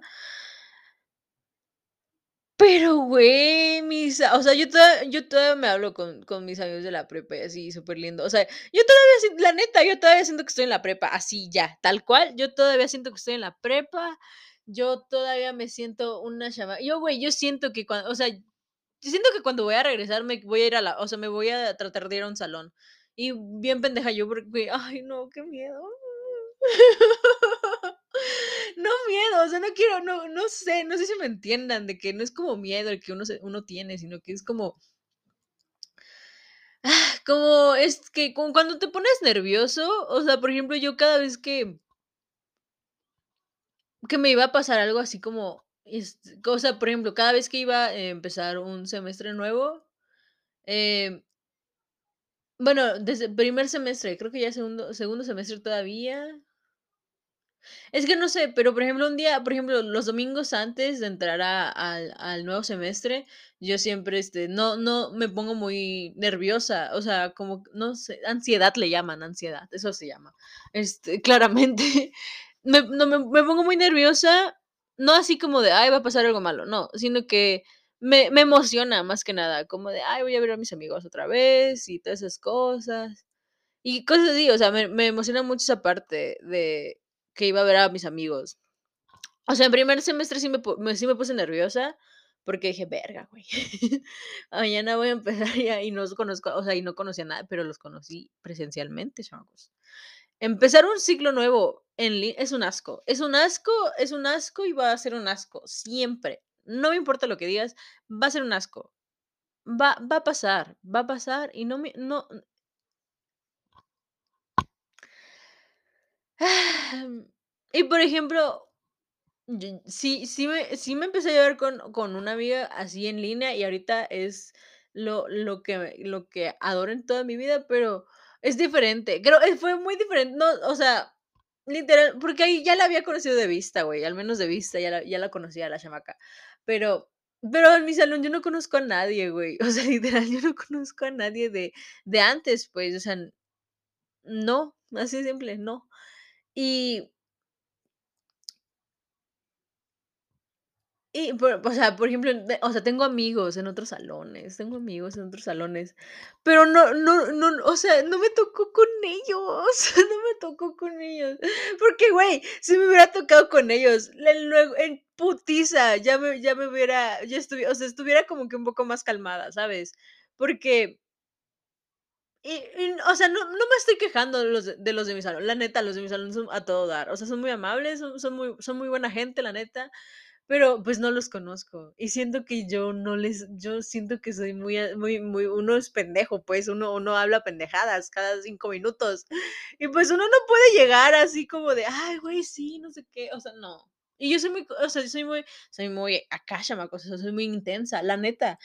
Pero, güey, mis o sea, yo toda yo todavía me hablo con con mis amigos de la prepa y así, superlindo. O sea, yo todavía la neta, yo todavía siento que estoy en la prepa, así ya, tal cual, yo todavía siento que estoy en la prepa, yo todavía me siento una chama yo, güey, yo siento que cuando o sea, yo siento que cuando voy a regresar me voy a ir a la o sea, me voy a tratar de ir a un salón. Y bien pendeja yo porque, ay, no, qué miedo. *laughs* No miedo, o sea, no quiero, no no sé, no sé si me entiendan, de que no es como miedo el que uno se uno tiene, sino que es como ah, como es que como cuando te pones nervioso, o sea, por ejemplo, yo cada vez que que me iba a pasar algo así como, este, o sea, por ejemplo, cada vez que iba a empezar un semestre nuevo, em bueno, desde primer semestre, creo que ya segundo segundo semestre todavía es que no sé, pero, por ejemplo, un día, por ejemplo, los domingos antes de entrar a al nuevo semestre, yo siempre, este, no no me pongo muy nerviosa, o sea, como, no sé, ansiedad le llaman, ansiedad, eso se llama. Este, *laughs* claramente, me no me me pongo muy nerviosa, no así como de: "Ay, va a pasar algo malo", no, sino que me me emociona más que nada, como de: "Ay, voy a ver a mis amigos otra vez", y todas esas cosas. Y cosas así, o sea, me me emociona mucho esa parte de que iba a ver a mis amigos. O sea, en primer semestre sí me me sí me puse nerviosa, porque dije: "Verga, güey, *laughs* mañana voy a empezar *laughs* ya y no conozco", o sea, y no conocía a nadie, pero los conocí presencialmente, chamacos. Empezar un ciclo nuevo en es un asco, es un asco, es un asco y va a ser un asco, siempre. No me importa lo que digas, va a ser un asco. Va va a pasar, va a pasar y no me no Y, por ejemplo, sí sí me sí me empecé a llevar con con una amiga así en línea, y ahorita es lo lo que lo que adoro en toda mi vida, pero es diferente. Creo, eh, fue muy diferente, no, o sea, literal, porque ahí ya la había conocido de vista, güey, al menos de vista, ya la ya la conocía la chamaca. Pero pero en mi salón yo no conozco a nadie, güey. *laughs* O sea, literal, yo no conozco a nadie de de antes, pues, o sea, no, así de simple, no. Y Y, por o sea, por ejemplo, o sea, tengo amigos en otros salones, tengo amigos en otros salones, pero no no no, o sea, no me tocó con ellos, *laughs* no me tocó con ellos. Porque, güey, si me hubiera tocado con ellos, luego en putiza, ya me ya me hubiera ya estuvi o sea, estuviera como que un poco más calmada, ¿sabes? Porque Y o sea, no no me estoy quejando de los de los de mi salón, la neta, los de mi salón son a todo dar, o sea, son muy amables, son son muy son muy buena gente, la neta, pero, pues, no los conozco, y siento que yo no les yo siento que soy muy a muy muy uno es pendejo, pues, uno uno habla pendejadas cada 5 minutos, y, pues, uno no puede llegar así como de: "Ay, güey, sí, no sé qué", o sea, no. Y yo soy muy o sea, yo soy muy soy muy acá, chamacos, soy muy intensa, la neta.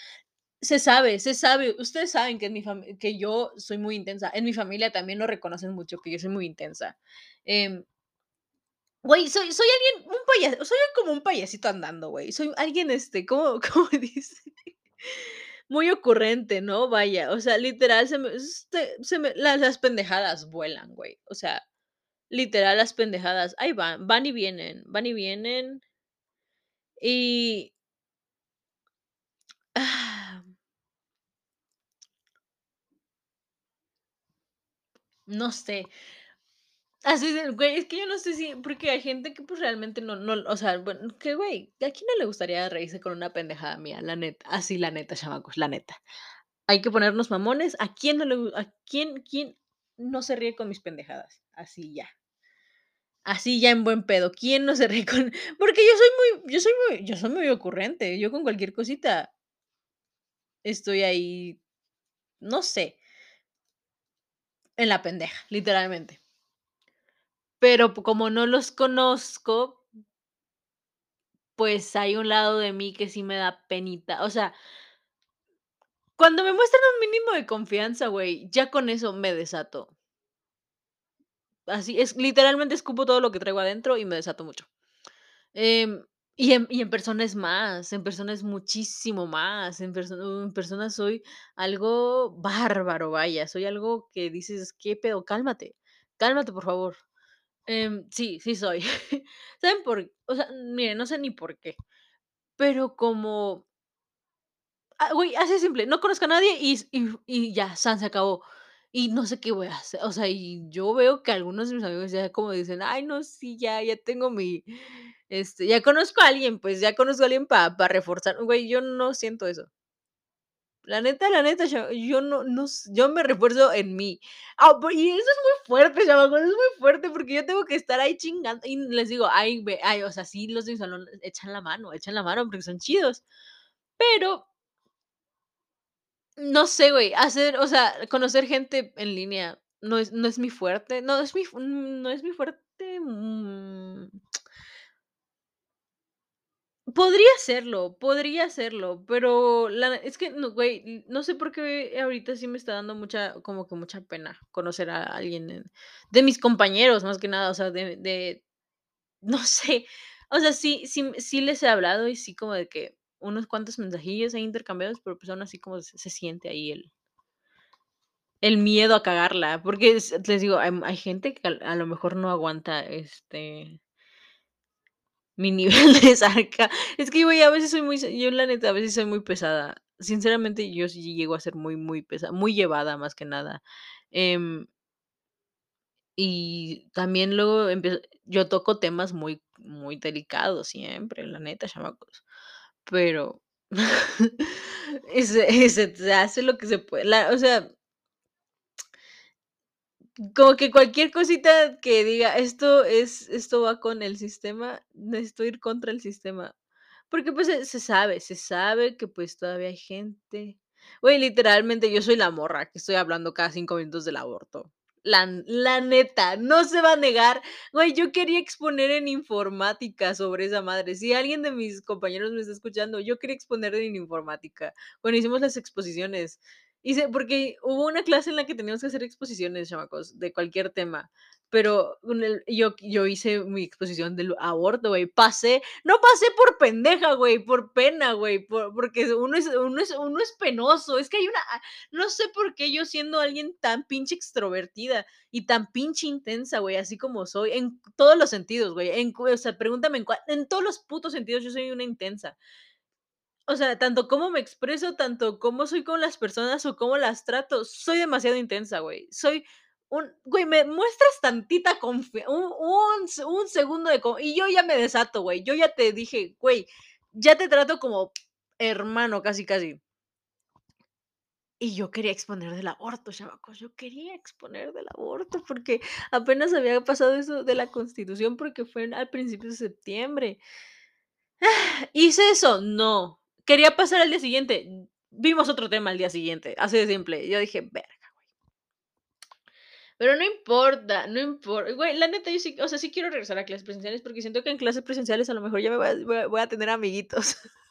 Se sabe, se sabe. Ustedes saben que en mi que yo soy muy intensa. En mi familia también lo reconocen mucho, que yo soy muy intensa. Em güey, soy soy alguien, un paya soy como un payasito andando, güey. Soy alguien, este, ¿cómo *laughs* cómo dice? Muy ocurrente, ¿no? Vaya, o sea, literal, se me se me las las pendejadas vuelan, güey. O sea, literal, las pendejadas ahí van, van y vienen, van y vienen. Y no sé. Así de, güey, es que yo no sé si porque hay gente que, pues, realmente no no, o sea, bueno, que güey, ¿a quién no le gustaría reírse con una pendejada mía? La neta, así la neta, chamacos, la neta. Hay que ponernos mamones, ¿a quién no le a quién quién no se ríe con mis pendejadas? Así ya. Así ya en buen pedo, ¿quién no se ríe con? Porque yo soy muy yo soy muy yo soy muy ocurrente, yo con cualquier cosita estoy ahí, no sé, en la pendeja, literalmente. Pero como no los conozco pues hay un lado de mí que sí me da penita, o sea cuando me muestran un mínimo de confianza, güey, ya con eso me desato. Así es, literalmente escupo todo lo que traigo adentro y me desato mucho. Em, y en y en persona es más, en persona es muchísimo más, en persona en persona soy algo bárbaro, vaya, soy algo que dices: "¿Qué pedo? Cálmate, cálmate, por favor". Em, sí, sí soy. *laughs* ¿Saben por? O sea, miren, no sé ni por qué, pero como Ah, güey, así simple, no conozco a nadie y y y ya, san, se acabó. Y no sé qué voy a hacer, o sea, y yo veo que algunos de mis amigos ya como dicen: "Ay, no, sí, ya ya tengo mi este, ya conozco a alguien, pues, ya conozco a alguien para para reforzar". Güey, yo no siento eso. La neta, la neta, cha yo no no yo me refuerzo en mí. Pu y eso es muy fuerte, chamacos, es muy fuerte, porque yo tengo que estar ahí chingando y les digo: "Ay, ve", ay, o sea, sí, los de mi salón echan la mano, echan la mano porque son chidos, pero No sé, güey, hacer, o sea, conocer gente en línea no es no es mi fuerte, no es mi fu no es mi fuerte, mm. Podría serlo, podría serlo, pero la es que no, güey, no sé por qué ahorita sí me está dando mucha, como que mucha pena conocer a alguien en de mis compañeros, más que nada, o sea, de de no sé, o sea, sí sí sí les he hablado y sí como de que unos cuantos mensajillos ahí intercambiados, pero, pues, aún así como se siente ahí el el miedo a cagarla, porque es les digo, hay gente que a lo mejor no aguanta, este mi *laughs* nivel de sarca es que, güey, a veces soy muy yo la neta, a veces soy muy pesada. Sinceramente, yo sí llego a ser muy, muy pesa muy llevada, más que nada. Em y también luego empiezo yo toco temas muy muy delicados siempre, la neta, chamacos, pero *laughs* ese se hace lo que se puede, o sea como que cualquier cosita que diga: "Esto es esto va con el sistema", necesito ir contra el sistema, porque, pues, se se sabe se sabe que, pues, todavía hay gente güey, literalmente, yo soy la morra que estoy hablando cada 5 minutos del aborto. La la neta, no se va a negar. Güey, yo quería exponer en informática sobre esa madre. Si alguien de mis compañeros me está escuchando, yo quería exponer en informática, cuando hicimos las exposiciones. Hice porque hubo una clase en la que teníamos que hacer exposiciones, chamacos, de cualquier tema, pero yo yo hice mi exposición del aborto, güey, pasé, no pasé por pendeja, güey, por pena, güey, por porque uno es uno es uno es penoso, es que hay una a no sé por qué yo siendo alguien tan pinche extrovertida y tan pinche intensa, güey, así como soy, en todos los sentidos, güey, o sea, pregúntame en en todos los putos sentidos yo soy una intensa. O sea, tanto cómo me expreso, tanto cómo soy con las personas o cómo las trato, soy demasiado intensa, güey. Soy un güey, me muestras tantita confia un un un segundo de co y yo ya me desato, güey. Yo ya te dije: "Güey, ya te trato como hermano", casi, casi. Y yo quería exponer del aborto, chamacos, yo quería exponer del aborto, porque apenas había pasado eso de la Constitución, porque fue al principios de septiembre. *sighs* ¿Hice eso? No. ¿Quería pasar al día siguiente? Vimos otro tema al día siguiente, así de simple. Yo dije: "Verga, güey". Pero no importa, no impor güey, la neta, yo sí, o sea, sí quiero regresar a clases presenciales, porque siento que en clases presenciales a lo mejor ya me voy a voy a tener amiguitos. *laughs*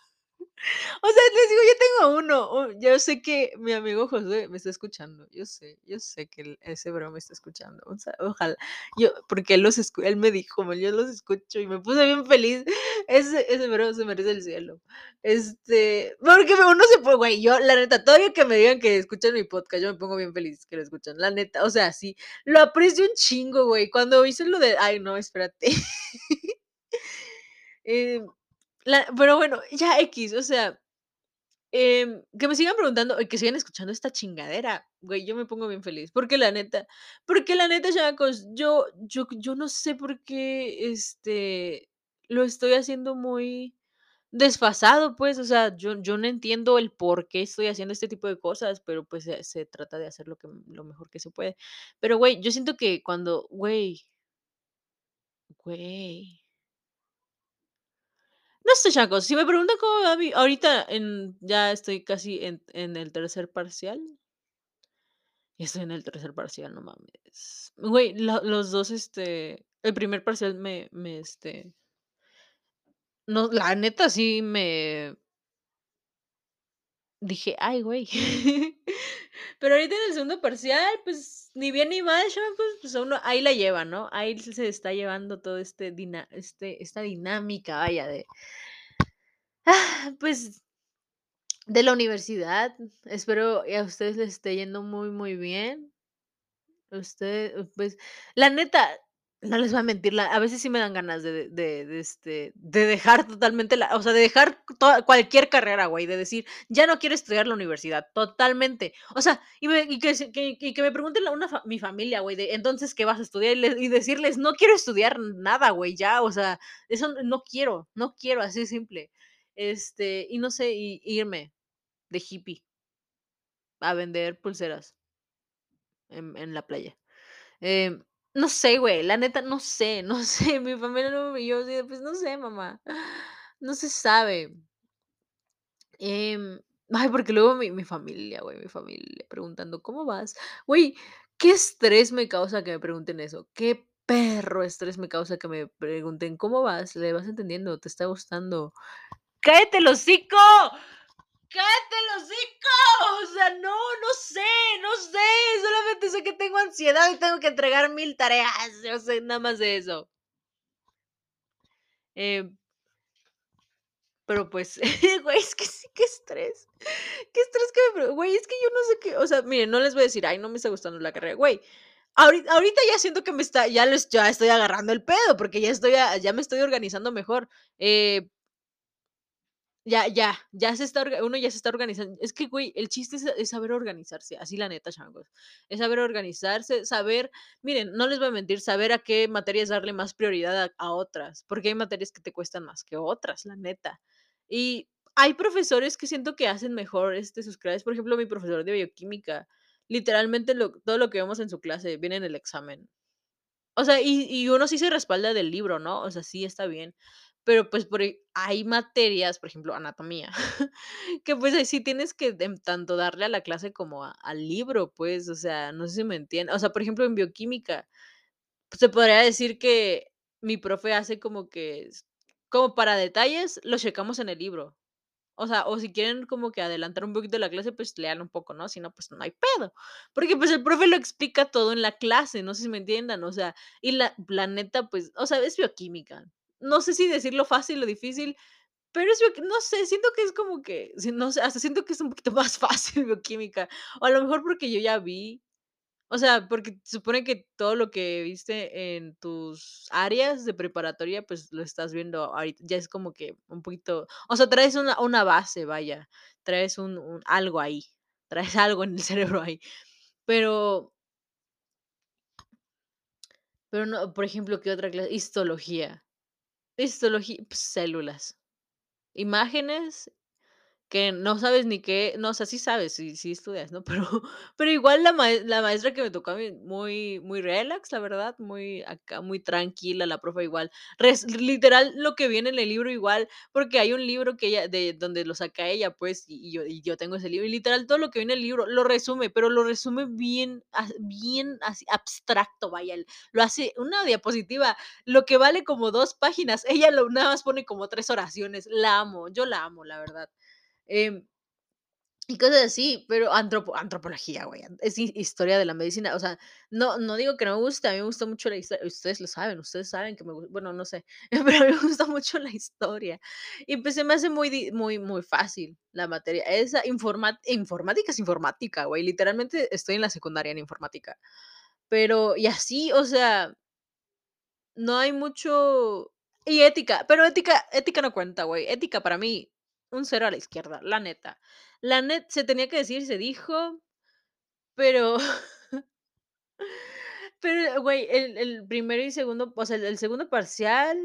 O sea, les digo, yo tengo uno, yo sé que mi amigo Josué me está escuchando, yo sé, yo sé que ese bro me está escuchando, o sea, ojalá, yo porque él los escu él me dijo: "Yo los escucho", y me puse bien feliz, ese ese bro se merece el cielo. Este, porque uno se pone güey, yo, la neta, todavía que me digan que escuchan mi podcast, yo me pongo bien feliz que lo escuchan, la neta, o sea, sí, lo aprecio un chingo, güey, cuando hice lo de ay, no, espérate. *laughs* Em, la pero bueno, ya equis, o sea, em, que me sigan preguntando que sigan escuchando esta chingadera, güey, yo me pongo bien feliz, porque la neta porque la neta, chamacos, yo yo yo no sé por qué, este, lo estoy haciendo muy desfasado, pues, o sea, yo yo no entiendo el por qué estoy haciendo este tipo de cosas, pero, pues, se se trata de hacer lo que lo mejor que se puede. Pero, güey, yo siento que cuando güey güey. No sé, chamacos, si me preguntan cómo va mi ahorita ya estoy casi en el tercer parcial. Estoy en el tercer parcial, no mames. Güey, lo los 2, este, el primer parcial me me, este no, la neta sí me dije: "Ay, güey". *laughs* Pero ahorita en el segundo parcial, pues, ni bien ni mal, chamacos, pues, uno ahí la lleva, ¿no? Ahí se está llevando todo este dina este esta dinámica, vaya, de pues de la universidad. Espero a ustedes les esté yendo muy, muy bien. Usted, pues, la neta, no les voy a mentir, la a veces sí me dan ganas de de este, de dejar totalmente la o sea, de dejar toda cualquier carrera, güey, de decir: "Ya no quiero estudiar la universidad", totalmente. O sea, y me y que y que me pregunten la una mi familia, güey, de: "Entonces, ¿qué vas a estudiar?". Y le y decirles: "No quiero estudiar nada, güey, ya, o sea, eso no quiero, no quiero", así de simple. Este, y no sé, y irme de hippie a vender pulseras en en la playa. Em, no sé, güey, la neta, no sé, no *laughs* sé, mi familia no y yo "Pues no sé, mamá, no se sabe". Em, ay, porque luego mi mi familia, güey, mi familia preguntando: "¿Cómo vas?". Güey, qué estrés me causa que me pregunten eso, qué perro estrés me causa que me pregunten: "¿Cómo vas? ¿Le vas entendiendo? ¿Te está gustando?". ¡Cállate el hocico! ¡Cállate el hocico! O sea, no, no sé, no sé, solamente sé que tengo ansiedad y tengo que entregar 1000 tareas, yo sé nada más de eso. Em pero, pues, *laughs* güey, es que sí, qué estrés, qué estrés que me güey, es que yo no sé qué, o sea, miren, no les voy a decir: "Ay, no me está gustando la carrera", güey, ahorit ahorita ya siento que me está ya les ya estoy agarrando el pedo, porque ya estoy ya me estoy organizando mejor, eh ya ya ya se está uno ya se está organizando. Es que, güey, el chiste es es saber organizarse, así la neta, chamacos. Es saber organizarse, saber miren, no les voy a mentir, saber a qué materias darle más prioridad a a otras, porque hay materias que te cuestan más que otras, la neta. Y hay profesores que siento que hacen mejor, este, sus clases, por ejemplo, mi profesor de bioquímica, literalmente lo todo lo que vemos en su clase viene en el examen. O sea, y y uno sí se respalda del libro, ¿no? O sea, sí está bien, pero, pues, por e hay materias, por ejemplo, anatomía, *laughs* que, pues, ahí sí tienes que tanto darle a la clase como al libro, pues, o sea, no sé si me entiende o sea, por ejemplo, en bioquímica, pues, se podría decir que mi profe hace como que como para detalles, lo checamos en el libro. O sea, o si quieren como que adelantar un poquito la clase, pues, lean un poco, ¿no? Si no, pues, no hay pedo, porque, pues, el profe lo explica todo en la clase, no sé si me entiendan, o sea, y la la neta, pues, o sea, es bioquímica. No sé si decirlo fácil o difícil, pero es no sé, siento que es como que, no sé, hasta siento que es un poquito *laughs* más fácil bioquímica, o a lo mejor porque yo ya vi, o sea, porque supone que todo lo que viste en tus áreas de preparatoria, pues, lo estás viendo ahorita, ya es como que un poquito, o sea, traes una una base, vaya, traes un un algo ahí, *laughs* traes algo en el cerebro ahí, pero pero no, por ejemplo, ¿qué otra clase? Histología. Histologi células, imágenes que no sabes ni qué, no, o sea, sí sabes, sí sí estudias, ¿no? *laughs* Pero pero igual la mae la maestra que me tocó a mí muy muy relax, la verdad, muy acá, muy tranquila, la profe igual, res literal lo que viene en el libro igual, porque hay un libro que ella de donde lo saca ella, pues, y yo y yo tengo ese libro, y literal todo lo que viene en el libro lo resume, pero lo resume bien, bien así abstracto, vaya, lo hace una diapositiva, lo que vale como 2 páginas, *laughs* ella lo nada más pone como 3 oraciones, la amo, yo la amo, la verdad. Em, y cosas así, pero antropo antropología, güey, es hi historia de la medicina, o sea, no no digo que no me guste, a mí me gusta mucho la historia, ustedes lo saben, ustedes saben que me gu bueno, no sé, *laughs* pero a mí me gusta mucho la historia. Y, pues, se me hace muy muy muy fácil la materia. Esa informática es informática, güey, literalmente estoy en la secundaria en informática. Pero y así, o sea no hay mucho y ética, pero ética ética no cuenta, güey, ética para mí, un cero a la izquierda, la neta. La net se tenía que decir, se dijo, pero *laughs* pero, güey, el el primero y segundo, o sea, el segundo parcial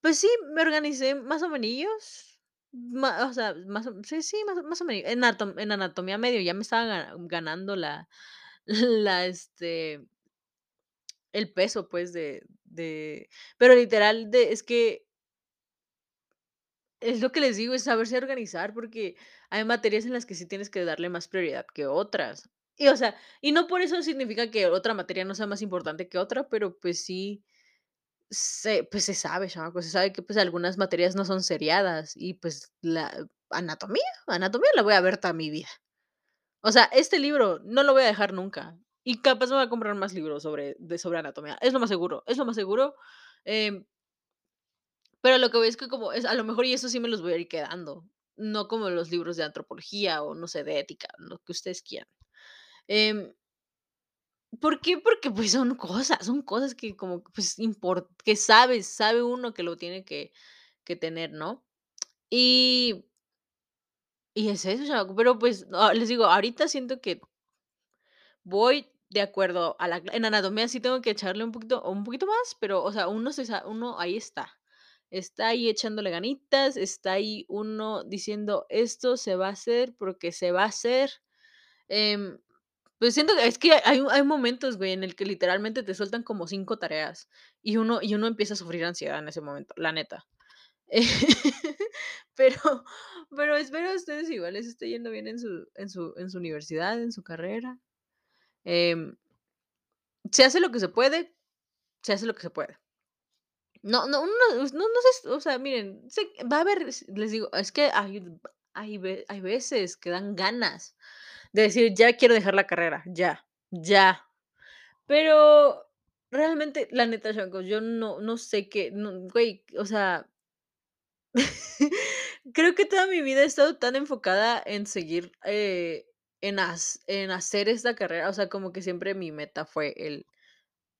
pues sí, me organicé más o menos, o sea, más sí, sí, más más o meni en atom en anatomía medio ya me estaba ga ganando la *laughs* la, este el peso, pues, de de pero literal de es que es lo que les digo, es saberse organizar, porque hay materias en las que sí tienes que darle más prioridad que otras. Y, o sea, y no por eso significa que otra materia no sea más importante que otra, pero, pues, sí se pues, se sabe, chamacos, se sabe que, pues, algunas materias no son seriadas y, pues, la anatomía, anatomía la voy a ver toda mi vida. O sea, este libro no lo voy a dejar nunca, y capaz me voy a comprar más libros sobre de sobre anatomía, es lo más seguro, es lo más seguro, em pero lo que voy es que como es a lo mejor y eso sí me los voy a ir quedando, no como los libros de antropología o no sé, de ética, lo que ustedes quieran. Em ¿por qué? Porque, pues, son cosas, son cosas que como, pues, import que sabes, sabe uno que lo tiene que que tener, ¿no? Y y es eso, pero, pues, ah, les digo, ahorita siento que voy de acuerdo a la en anatomía sí tengo que echarle un poquito un poquito más, pero, o sea, uno se uno ahí está. Está ahí echándole ganitas, está ahí uno diciendo: "Esto se va a hacer porque se va a hacer". Em, pues, siento que es que hay hay momentos, güey, en el que literalmente te sueltan como 5 tareas, y uno y uno empieza a sufrir ansiedad en ese momento, la neta. *laughs* Pero pero espero a ustedes igual les esté yendo bien en su en su en su universidad, en su carrera. Em se hace lo que se puede, se hace lo que se puede. No no uno no no sé, o sea, miren, va a haber, les digo, es que hay hay hay veces que dan ganas de decir: "Ya quiero dejar la carrera, ya, ya". Pero realmente, la neta, chamacos, yo no no sé qué, no, güey, o sea *laughs* creo que toda mi vida he estado tan enfocada en seguir, eh, en hac en hacer esta carrera, o sea, como que siempre mi meta fue el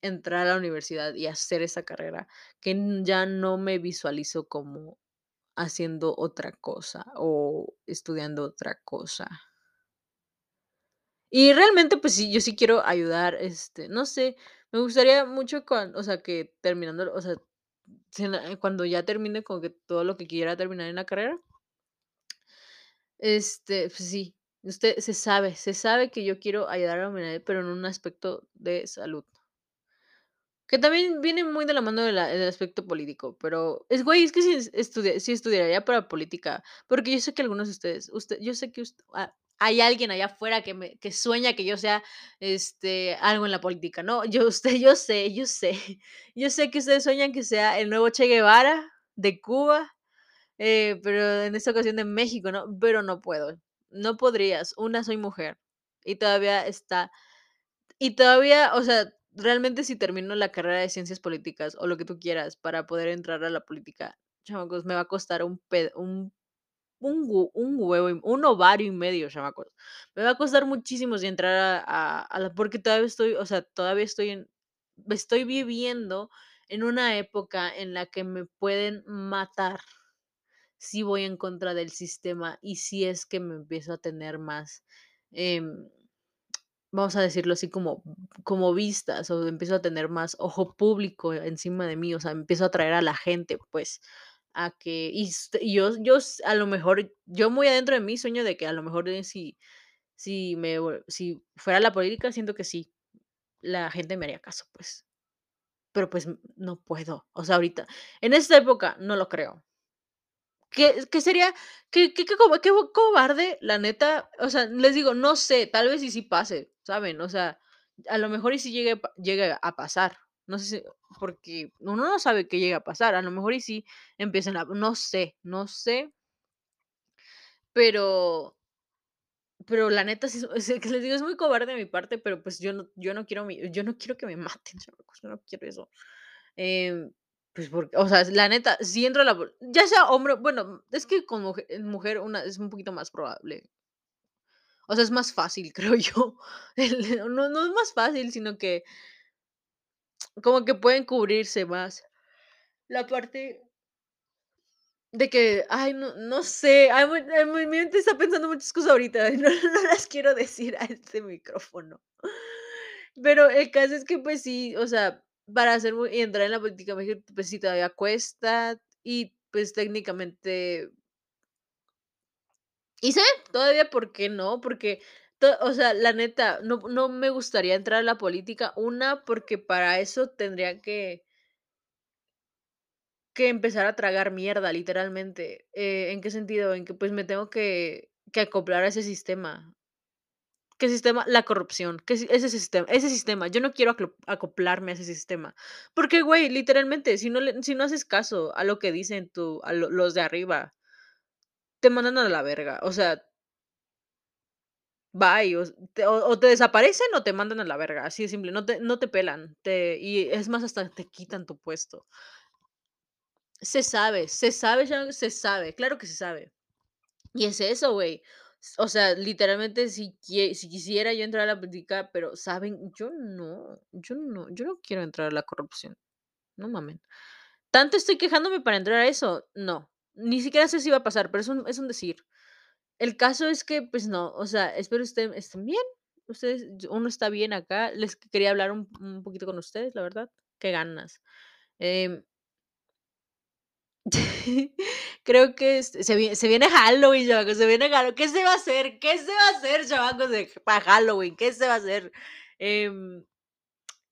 entrar a la universidad y hacer esa carrera, que ya no me visualizo como haciendo otra cosa o estudiando otra cosa. Y realmente, pues sí, yo sí quiero ayudar, este, no sé, me gustaría mucho cuan o sea, que terminando, o sea, na cuando ya termine como que todo lo que quiera terminar en la carrera este, pues sí, usted se sabe se sabe que yo quiero ayudar a la humanidad, pero en un aspecto de salud. Que también viene muy de la mano del aspecto político, pero es, güey, es que sí estudia sí estudiaría para política, porque yo sé que algunos de ustedes usted yo sé que ust ah, hay alguien allá afuera que me que sueña que yo sea, este, algo en la política, ¿no? Yo *laughs* usted yo sé yo sé yo sé que ustedes sueñan que sea el nuevo Che Guevara de Cuba, eh, pero en esta ocasión de México, ¿no? Pero no puedo, no podrías. Una, soy mujer, y todavía está y todavía, o sea, realmente si termino la carrera de ciencias políticas o lo que tú quieras para poder entrar a la política, chamacos, me va a costar un ped un un un huevo un ovario y medio, chamacos. Me va a costar muchísimo si entrar a la porque todavía estoy, o sea, todavía estoy en estoy viviendo en una época en la que me pueden matar si voy en contra del sistema y si es que me empiezo a tener más, em, vamos a decirlo así, como como vistas, o empiezo a tener más ojo público encima de mí, o sea, empiezo a atraer a la gente, pues, a que y yo yo a lo mejor, yo muy adentro de mí sueño de que a lo mejor, si si me si fuera la política, siento que sí, la gente me haría caso, pues. Pero, pues, no puedo. O sea, ahorita, en esta época, no lo creo. ¿Qué qué sería? ¿Qué qué qué coba qué cobarde? La neta, o sea, les digo, no sé, tal vez y sí pase, ¿saben? O sea, a lo mejor y sí llegue llegue a pasar. No sé si porque uno no sabe qué llegue a pasar. A lo mejor y sí empiecen a no sé, no sé pero pero la neta sí es es que les digo, es muy cobarde de mi parte, pero, pues, yo no yo no quiero mi yo no quiero que me maten, *laughs* yo no quiero eso. Em, pues, porque, o sea, la neta, si entro a la ya sea hombre bueno, es que con muje mujer una es un poquito más probable. O sea, es más fácil, *laughs* creo yo. No no es más fácil, sino que como que pueden cubrirse más. La parte de que, ay, no no sé, ay, mi mente está pensando muchas cosas ahorita, *laughs* no no las quiero decir a este micrófono. Pero el caso es que, pues sí, o sea, para hacer entrar en la política, pues sí, todavía cuesta y, pues, técnicamente y sé, todavía, ¿por qué no? Porque o sea, la neta, no no me gustaría entrar a la política, una, porque para eso tendría que que empezar a tragar mierda, literalmente. Eh, ¿en qué sentido? En que, pues, me tengo que que acoplar a ese sistema. ¿Qué sistema? La corrupción, si ese sistema ese sistema. Yo no quiero acoplarme a ese sistema. Porque, güey, literalmente, si no si no haces caso a lo que dicen tu a lo los de arriba te mandan a la verga. O sea bye, o te o o te desaparecen o te mandan a la verga, así de simple, no te no te pelan, y es más, hasta te quitan tu puesto. Se sabe, se sabe, se sabe, claro que se sabe. Y es eso, güey. O sea, literalmente, si si quisiera yo entrar a la política, pero, ¿saben? Yo no, yo no, yo no quiero entrar a la corrupción. No mamen. ¿Tanto estoy quejándome para entrar a eso? No. Ni siquiera sé si va a pasar, pero es un es un decir. El caso es que, pues no, o sea, espero estén estén bien. Ustedes uno está bien acá. Les quería hablar un un poquito con ustedes, la verdad. Qué ganas. Em *laughs* Creo que, se vie se viene Halloween, chamacos, se viene Hallo ¿qué se va a hacer? ¿Qué se va a hacer, chamacos, de para Halloween? ¿Qué se va a hacer? Em,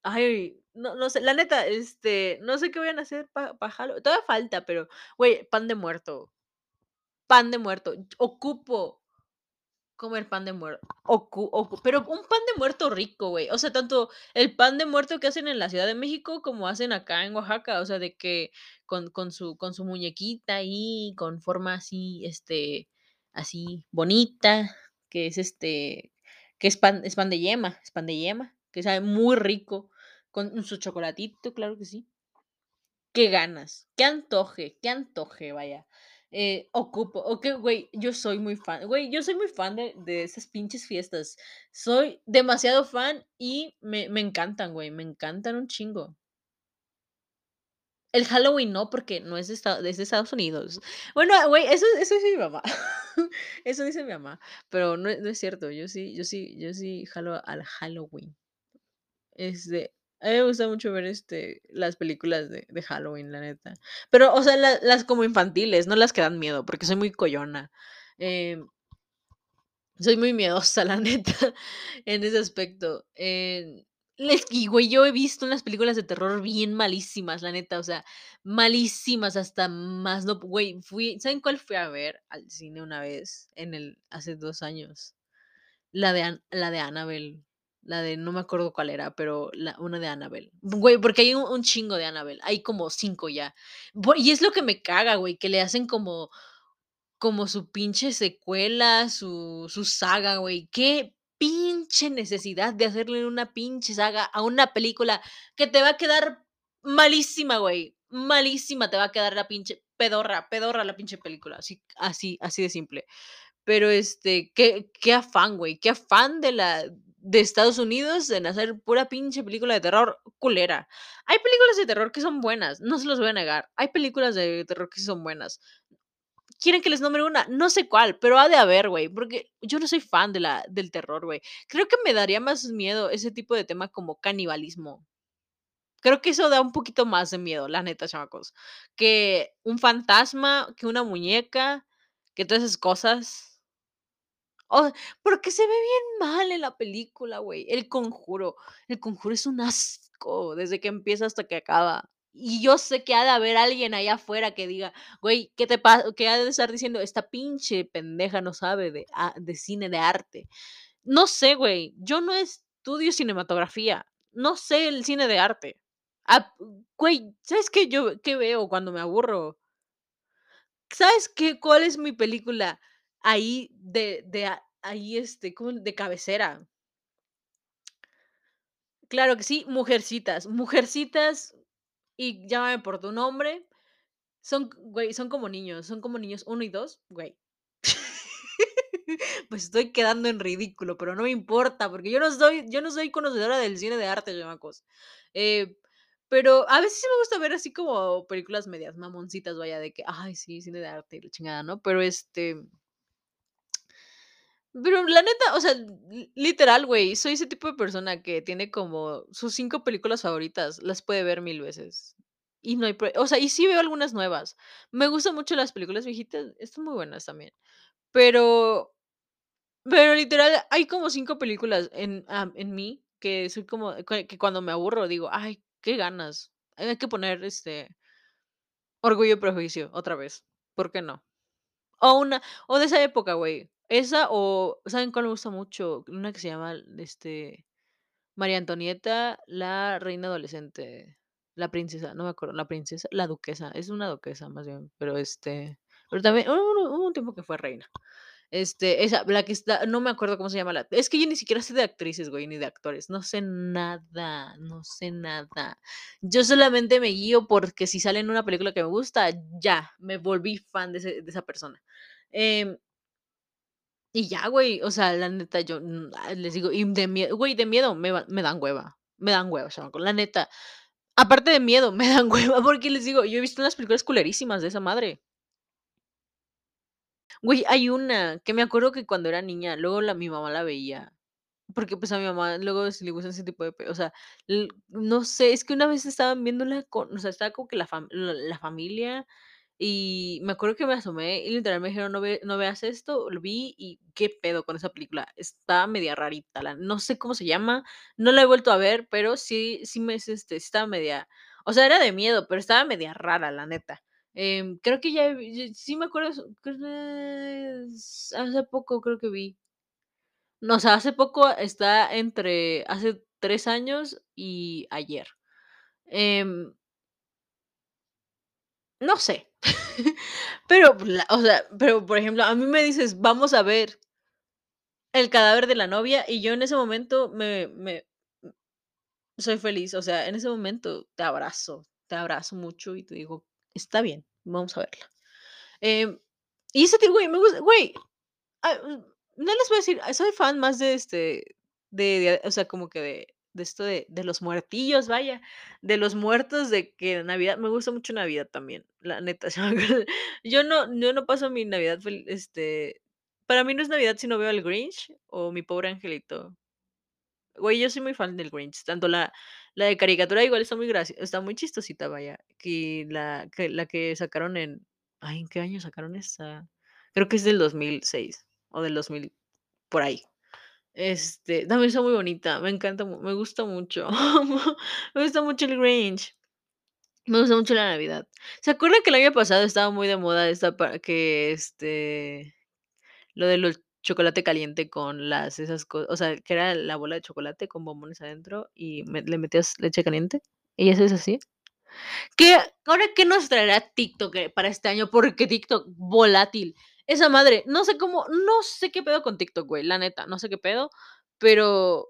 ay, no no sé, la neta, este, no sé qué vayan a hacer pa para Hallo todavía falta, pero, güey, pan de muerto. Pan de muerto. Ocupo comer pan de muer ocu ocu pero un pan de muerto rico, güey. O sea, tanto el pan de muerto que hacen en la Ciudad de México, como hacen acá en Oaxaca, o sea, de que con con su con su muñequita ahí, con forma así, este, así bonita, que es, este, que es pan es pan de yema es pan de yema, que sabe muy rico, con su chocolatito, claro que sí. Qué ganas, qué antoje, qué antoje, vaya. Eh, ocupo o que, güey, yo soy muy fan, güey, yo soy muy fan de de esas pinches fiestas. Soy demasiado fan y me me encantan, güey, me encantan un chingo. El Halloween no, porque no es de Esta es de Estados Unidos. Bueno, güey, eso eso dice mi mamá. *laughs* Eso dice mi mamá, pero no es no es cierto. Yo sí yo sí yo sí jalo al Halloween. Este, a mí me gusta mucho ver, este, las películas de Halloween, la neta. Pero, o sea, la las como infantiles, no las que dan miedo, porque soy muy coyona. Em soy muy miedosa, *laughs* la neta, en ese aspecto. Les y, güey, yo he visto unas películas de terror bien malísimas, la neta, o sea, malísimas hasta más no güey, fui ¿saben cuál fui a ver al cine una vez? En el hace 2 años. La de la de Annabelle, la de no me acuerdo cuál era, pero la una de Annabelle. Güey, porque hay un chingo de Annabelle, hay como 5 ya. Y es lo que me caga, güey, que le hacen como como su pinche secuela, su su saga, güey. Qué pinche necesidad de hacerle una pinche saga a una película que te va a quedar malísima, güey, malísima te va a quedar la pinche pedorra, pedorra la pinche película, así así así de simple. Pero, este, qué qué afán, güey, qué afán de la de Estados Unidos en hacer pura pinche película de terror culera. Hay películas de terror que son buenas, no se los voy a negar. Hay películas de terror que son buenas. ¿Quieren que les nombre una? No sé cuál, pero ha de haber, güey, porque yo no soy fan de la del terror, güey. Creo que me daría más miedo ese tipo de tema como canibalismo. Creo que eso da un poquito más de miedo, la neta, chamacos, que un fantasma, que una muñeca, que todas esas cosas. Porque se ve bien mal en la película, güey. El Conjuro. El Conjuro es un asco desde que empieza hasta que acaba. Y yo sé que ha de haber alguien allá afuera que diga, güey, ¿qué te pasa? Que ha de estar diciendo, esta pinche pendeja no sabe de, a- de cine de arte. No sé, güey. Yo no estudio cinematografía. No sé el cine de arte. Ah, güey, ¿sabes qué yo qué veo cuando me aburro? ¿Sabes qué? ¿Cuál es mi película ahí de de ahí, este, de cabecera? Claro que sí, Mujercitas. Mujercitas, y Llámame por tu nombre, son, güey, son como niños, son como niños uno y 2, güey. *laughs* Pues estoy quedando en ridículo, pero no me importa, porque yo no soy yo no soy conocedora del cine de arte, chamacos. Eh, pero a veces sí me gusta ver así como películas medias mamoncitas, vaya, de que, ay, sí, cine de arte la chingada, ¿no? Pero, este Pero la neta, o sea, li literal, güey, soy ese tipo de persona que tiene como sus 5 películas favoritas, las puede ver mil veces. Y no hay o sea, y sí veo algunas nuevas. Me gustan mucho las películas viejitas, están muy buenas también. Pero pero literal, hay como 5 películas en, en mí que soy como que cuando me aburro digo: "Ay, qué ganas". Hay que poner, este, Orgullo y Prejuicio otra vez, ¿por qué no? O una o de esa época, güey. Esa o, ¿saben cuál me gusta mucho? Una que se llama, este, María Antonieta, la reina adolescente, la princesa, no me acuerdo, la princesa, la duquesa, es una duquesa más bien, pero, este, pero también hubo un tiempo que fue reina. Este, esa, la que está no me acuerdo cómo se llama la es que yo ni siquiera sé de actrices, güey, ni de actores, no sé nada, no sé nada. Yo solamente me guío porque si sale en una película que me gusta, ya, me volví fan de ese de esa persona. Em, y ya, güey, o sea, la neta, yo, mm, ah, les digo, y de miedo, güey, de miedo me me dan hueva, me dan hueva, chamacos, la neta. Aparte de miedo, *laughs* me dan hueva, porque les digo, yo he visto unas películas culerísimas de esa madre. Güey, hay una que me acuerdo que cuando era niña, luego la mi mamá la veía, porque, pues, a mi mamá luego sí le gustan ese tipo de o sea, no sé, es que una vez estaban viéndola con o sea, estaba como que la la familia, y me acuerdo que me asomé y literal me dijeron: "No ve no veas esto", lo vi y qué pedo con esa película, está media rarita, la no sé cómo se llama, no la he vuelto a ver, pero sí sí me es, este, estaba media o sea, era de miedo, pero estaba media rara, la neta. Em, creo que ya sí me acuerdo, hace poco creo que vi. No, o sea, hace poco está entre hace 3 años y ayer. Em, no sé. *laughs* Pero, o sea, pero, por ejemplo, a mí me dices: "Vamos a ver El cadáver de la novia", y yo en ese momento me me soy feliz, o sea, en ese momento te abrazo, te abrazo mucho y te digo: "Está bien, vamos a verla". Em, y ese tipo, güey, me gusta güey, Ah, no les voy a decir, soy fan más de, este, de de, o sea, como que de de esto de de los muertillos, vaya, de los muertos, de que Navidad me gusta mucho Navidad también, la neta, *laughs* yo no yo no paso mi Navidad este, para mí no es Navidad si no veo el Grinch o Mi Pobre Angelito. Güey, yo soy muy fan del Grinch, tanto la la de caricatura igual está muy gracio está muy chistosita, vaya, que la que la que sacaron en ay, ¿en qué año sacaron esa? Creo que es del 2006 o del 2000 por ahí. Este, también está muy bonita, me encanta, me gusta mucho. *laughs* Me gusta mucho el Grinch, me gusta mucho la Navidad. ¿Se acuerdan que el año pasado estaba muy de moda esta que, este, lo de los chocolate caliente con las esas co o sea, que era la bola de chocolate con bombones adentro y le metías leche caliente, ¿y eso es así? ¿Qué ahora qué nos traerá TikTok, para este año? Porque TikTok volátil, esa madre, no sé cómo no sé qué pedo con TikTok, güey, la neta, no sé qué pedo, pero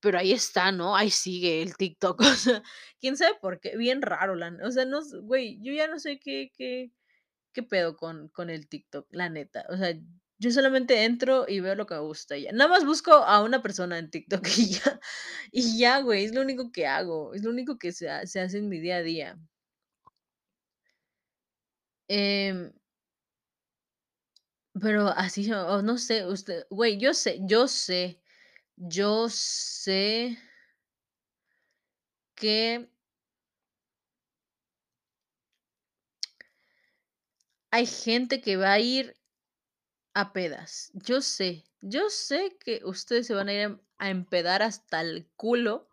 pero ahí está, ¿no? Ahí sigue el TikTok, *laughs* o sea, quién sabe por qué, bien raro, la o sea, no güey, yo ya no sé qué qué qué pedo con con el TikTok, la neta, o sea, yo solamente entro y veo lo que me gusta y ya, nada más busco a una persona en TikTok *laughs* y ya, y ya, güey, es lo único que hago, es lo único que se se hace en mi día a día. Em, pero así, no sé, usted, güey, yo sé, yo sé, yo sé que hay gente que va a ir a pedas. Yo sé, yo sé que ustedes se van a ir a empedar hasta el culo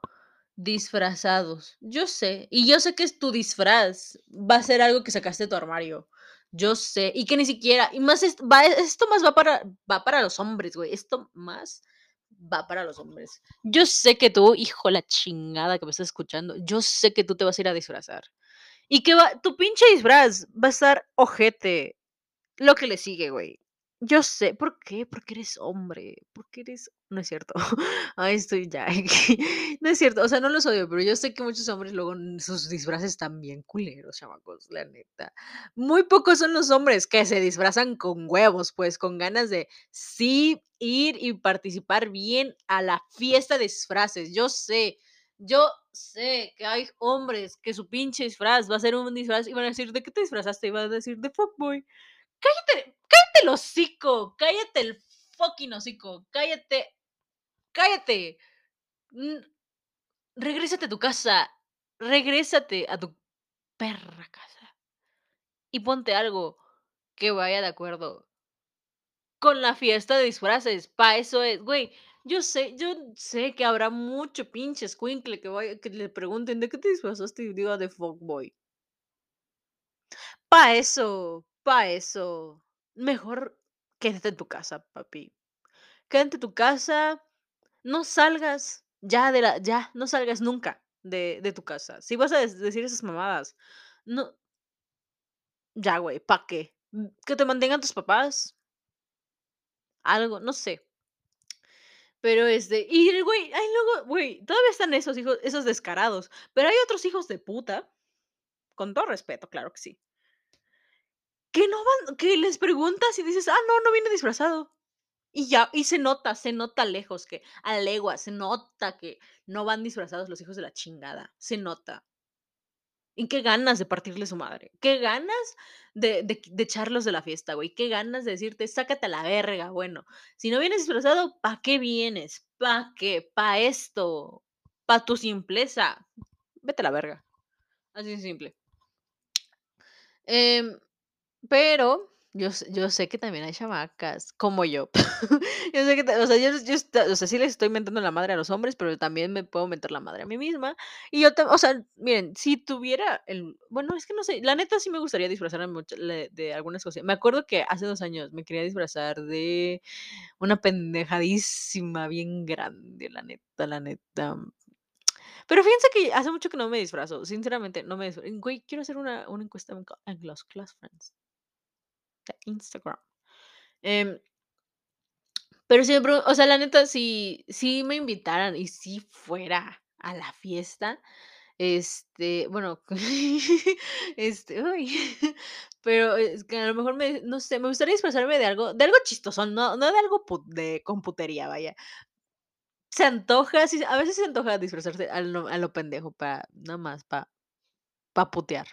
disfrazados. Yo sé, y yo sé que es tu disfraz. Va a ser algo que sacaste de tu armario. Yo sé, y que ni siquiera, y más est va esto más va para va para los hombres, güey, esto más va para los hombres. Yo sé que tú, hijo la chingada que me estás escuchando, yo sé que tú te vas a ir a disfrazar, y que va tu pinche disfraz va a estar ojete. Lo que le sigue, güey. Yo sé, ¿por qué? Porque eres hombre, porque eres no es cierto. *laughs* Ay, estoy ya *laughs* no es cierto, o sea, no los odio, pero yo sé que muchos hombres luego sus disfraces están bien culeros, chamacos, la neta. Muy pocos son los hombres que se disfrazan con huevos, pues, con ganas de sí ir y participar bien a la fiesta de disfraces. Yo sé, yo sé que hay hombres que su pinche disfraz va a ser un disfraz y van a decir: "¿De qué te disfrazaste?", y van a decir: "De fuckboy". Cállate cállate el hocico, cállate el fucking hocico, cállate cállate. Regrésate a tu casa, regrésate a tu perra casa y ponte algo que vaya de acuerdo con la fiesta de disfraces, para eso es, güey, yo sé yo sé que habrá mucho pinche escuincle que vaya que le pregunten: "¿De qué te disfrazaste?", y diga: "De fuckboy". Para eso, para eso. Mejor quédate en tu casa, papi. Quédate en tu casa, no salgas ya de la ya, no salgas nunca de de tu casa. Si vas a decir esas mamadas, no Ya, güey, ¿para qué? Mm, que te mantengan tus papás. Algo, no sé. Pero, este, y el güey, ay, luego, güey, todavía están esos hijos esos descarados, pero hay otros hijos de puta, con todo respeto, claro que sí que no van que les preguntas y dices: "Ah, no, no viene disfrazado". Y ya, y se nota, se nota lejos que a leguas, se nota que no van disfrazados los hijos de la chingada, se nota. Y qué ganas de partirle su madre, qué ganas de de echarlos de la fiesta, güey, qué ganas de decirte: "Sácate a la verga". Bueno, si no vienes disfrazado, ¿para qué vienes? ¿Para qué? Para esto, para tu simpleza. Vete a la verga. Así de simple. Em, pero yo yo sé que también hay chamacas como yo. *laughs* Yo sé que o sea, yo yo o sea, sí les estoy mentando la madre a los hombres, pero también me puedo mentar la madre a mí misma. Y yo tam o sea, miren, si tuviera el bueno, es que no sé, la neta sí me gustaría disfrazarme mucho de algunas cosas. Me acuerdo que hace 2 años me quería disfrazar de una pendejadísima bien grande, la neta, la neta. Pero fíjense que hace mucho que no me disfrazo, sinceramente, no me disfra güey, quiero hacer una una encuesta en los Close Friends Instagram. Em pero siempre, o sea, la neta, si si me invitaran y si fuera a la fiesta, este, bueno, *laughs* este, uy, *laughs* pero es que a lo mejor me no sé, me gustaría disfrazarme de algo de algo chistosón, no no de algo de con putería, vaya. Se antoja, a veces se antoja disfrazarse a lo a pendejo, para nada más para para putear.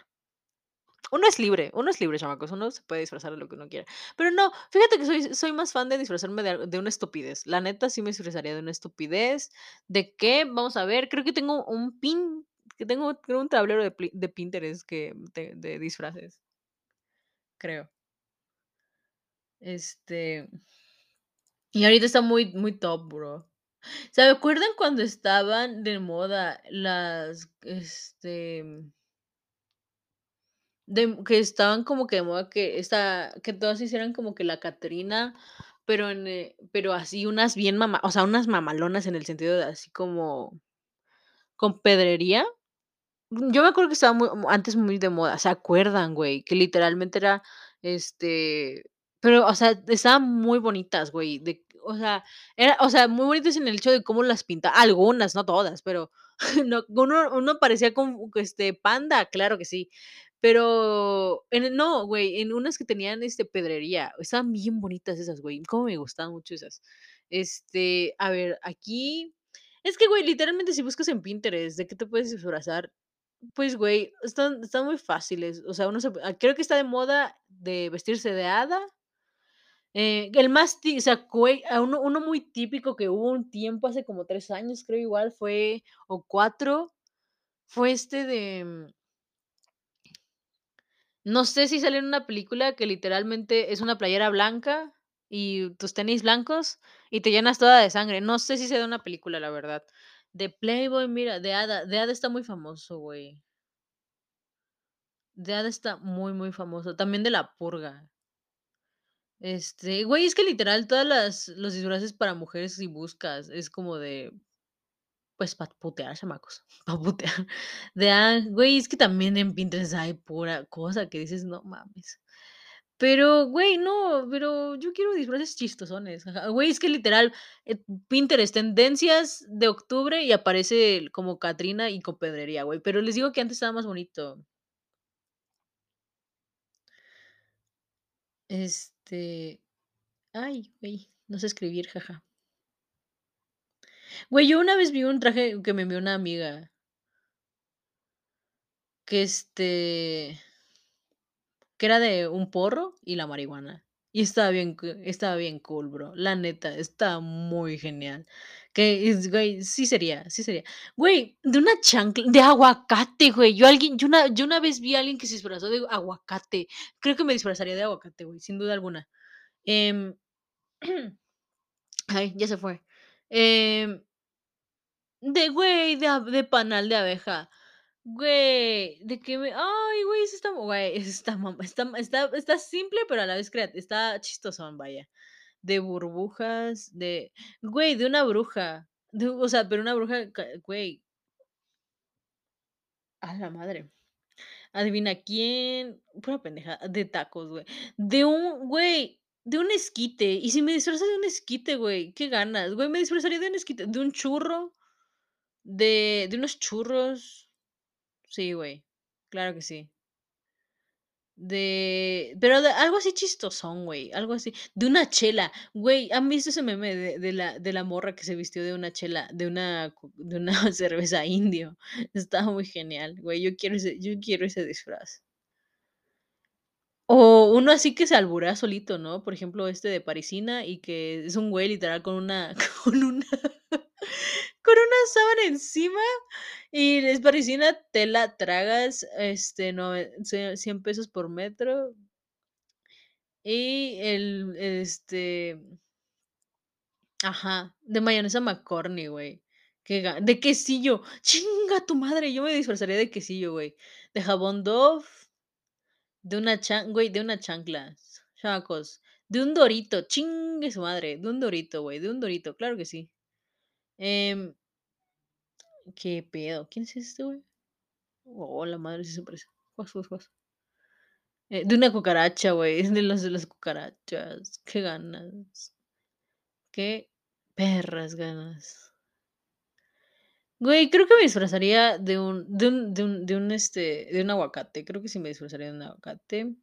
Uno es libre, uno es libre, chamacos, uno se puede disfrazar de lo que uno quiera. Pero no, fíjate que soy soy más fan de disfrazarme de una estupidez. La neta, sí me disfrazaría de una estupidez, ¿de qué? Vamos a ver, creo que tengo un pin que tengo creo un tablero de de Pinterest que de de disfraces. Creo. Este y ahorita está muy muy top, bro. ¿Se acuerdan cuando estaban de moda las, este de que estaban como que de moda que esta que todas hicieran como que la Catrina, pero en, eh, pero así unas bien mama o sea, unas mamalonas en el sentido de así como con pedrería. Mm, yo me acuerdo que estaba muy antes muy de moda, ¿se acuerdan, güey? Que literalmente era, este, pero, o sea, estaban muy bonitas, güey, o sea, era, o sea, muy bonitas en el hecho de cómo las pinta algunas, no todas, pero *laughs* no, uno uno parecía como, este, panda, claro que sí. Pero en no, güey, en unas que tenían, este, pedrería, estaban bien bonitas esas, güey, cómo me gustaban mucho esas. Este, a ver, aquí es que, güey, literalmente, si buscas en Pinterest de qué te puedes disfrazar, pues, güey, están están muy fáciles. O sea, uno se ah, creo que está de moda de vestirse de hada. Eh, el más o sea, güey, uno uno muy típico que hubo un tiempo hace como 3 años, creo igual fue o 4, fue este de No sé si salió en una película que literalmente es una playera blanca y tus tenis blancos y te llenas toda de sangre. No sé si sea de una película, la verdad. De Playboy, mira, de Ada. De Ada está muy famoso, güey. De Ada está muy, muy famoso. También de La Purga. Este, güey, es que literal todas las los disfraces para mujeres si buscas, es como de pues, para putear, chamacos, *laughs* para putear. De, ah, güey, es que también en Pinterest hay pura cosa que dices: "No mames". Pero, güey, no, pero yo quiero disfraces chistosones. Güey, es que literal, eh, Pinterest, tendencias de octubre y aparece como Catrina y con pedrería, güey, pero les digo que antes estaba más bonito. Este, ay, güey, no sé escribir, jaja. Güey, yo una vez vi un traje que me envió una amiga. Que, este que era de un porro y la marihuana. Y estaba bien estaba bien cool, bro. La neta, estaba muy genial. Que es güey, sí sería, sí sería. Güey, de una chancla de aguacate, güey. Yo alguien yo una yo una vez vi a alguien que se disfrazó de aguacate. Creo que me disfrazaría de aguacate, güey, sin duda alguna. Em, *clears throat* ay, ya se fue. Em de güey, de panal de abeja. Güey, de que me ay, güey, eso está güey, está está está está simple, pero a la vez crea está chistosón, vaya. De burbujas, de güey, de una bruja, de o sea, pero una bruja güey. A la madre. Adivina quién, pura pendejada, de tacos, güey. De un güey, de un esquite. Y si me disfrazo de un esquite, güey, qué ganas. Güey, me disfrazaría de un esquite, de un churro, de de unos churros. Sí, güey, claro que sí. De pero de algo así chistosón, güey, algo así. De una chela, güey, ¿han visto ese meme de la de la morra que se vistió de una chela, de una de una *laughs* cerveza indio? Estaba muy genial, güey, yo quiero ese yo quiero ese disfraz. O uno así que se alburea solito, ¿no? Por ejemplo, este de Parisina y que es un güey literal con una *laughs* con una con una sábana encima y es Parisina, te la tragas, este, ce $100 pesos por metro. Y el, este Ajá, de mayonesa McCorney, güey. De quesillo, ¡chinga tu madre! Yo me disfrazaría de quesillo, güey. De jabón Dove, de una chan güey, de una chanclas, chamacos, de un Dorito, chingue su madre, de un Dorito, güey, de un Dorito, claro que sí. Em ¿Qué pedo? ¿Quién es este güey? Oh, la madre, sí se parece. Eh, de una cucaracha, güey, *laughs* de los de las cucarachas, qué ganas. Qué perras ganas. Güey, creo que me disfrazaría de un de un de un este, de un aguacate, creo que sí me disfrazaría de un aguacate.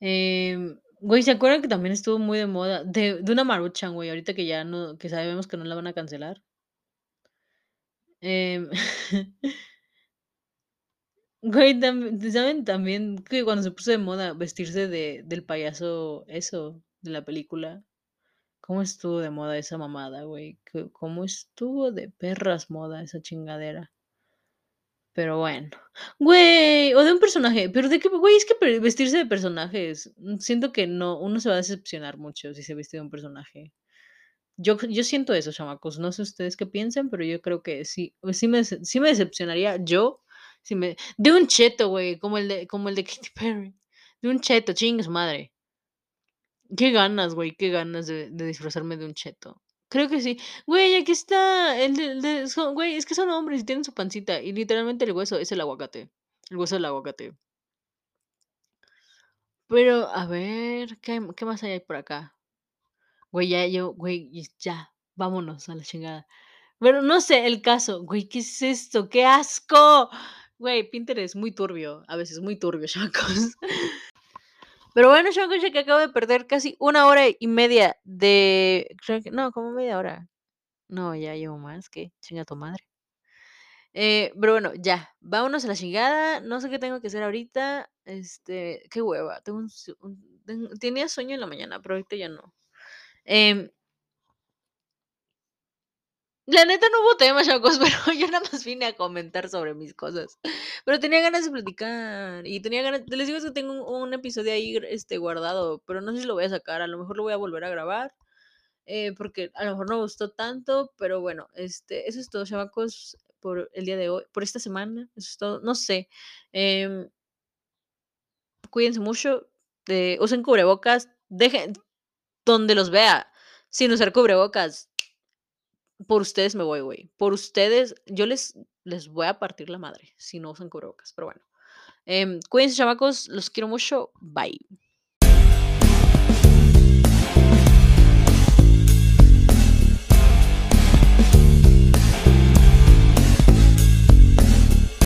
Em, güey, ¿se acuerdan que también estuvo muy de moda? De de una Maruchan, güey, ahorita que ya no que sabemos que no la van a cancelar. Em *laughs* Güey, ¿saben también que cuando se puso de moda vestirse de del payaso eso, de la película? ¿Cómo estuvo de moda esa mamada, güey? Cómo estuvo de perras moda esa chingadera. Pero bueno. Güey, o de un personaje, pero de qué güey, es que vestirse de personajes, mm, siento que no, uno se va a decepcionar mucho si se viste de un personaje. Yo yo siento eso, chamacos, no sé ustedes qué piensen, pero yo creo que sí, sí me sí me decepcionaría yo, si me de un cheto, güey, como el de como el de Katy Perry, de un cheto, chingue su madre. Qué ganas, güey, qué ganas de disfrazarme de un cheto. Creo que sí. Güey, aquí está el de de güey, es que son hombres y tienen su pancita, y literalmente el hueso es el aguacate, el hueso del aguacate. Pero, a ver, ¿qué más hay por acá? Güey, ya yo güey, ya, vámonos a la chingada. Bueno, no sé, el caso, güey, ¿qué es esto? ¡Qué asco! Güey, Pinterest muy turbio, a veces muy turbio, *laughs* chamacos. Pero bueno, chamacos, ya que acabo de perder casi una hora y media de creo que no, como media hora. No, ya llevo más, ¿qué? Chinga tu madre. Eh, pero bueno, ya, vámonos a la chingada, no sé qué tengo que hacer ahorita, este, qué hueva, tengo un un ten tenía sueño en la mañana, pero ahorita ya no. Em La neta no hubo tema, chavos, *laughs* pero yo nada más vine a comentar sobre mis cosas. Pero tenía ganas de platicar y tenía ganas les digo que tengo un episodio ahí, este, guardado, pero no sé si lo voy a sacar, a lo mejor lo voy a volver a grabar, eh, porque a lo mejor no gustó tanto, pero bueno, este, eso es todo, chamacos, por el día de hoy, por esta semana, eso es todo, no sé, em cuídense mucho, eh, usen cubrebocas, dejen donde los vea sin usar cubrebocas. Por ustedes me voy, güey. Por ustedes, yo les les voy a partir la madre si no usan cubrebocas, pero bueno. Em, cuídense, chamacos, los quiero mucho. Bye.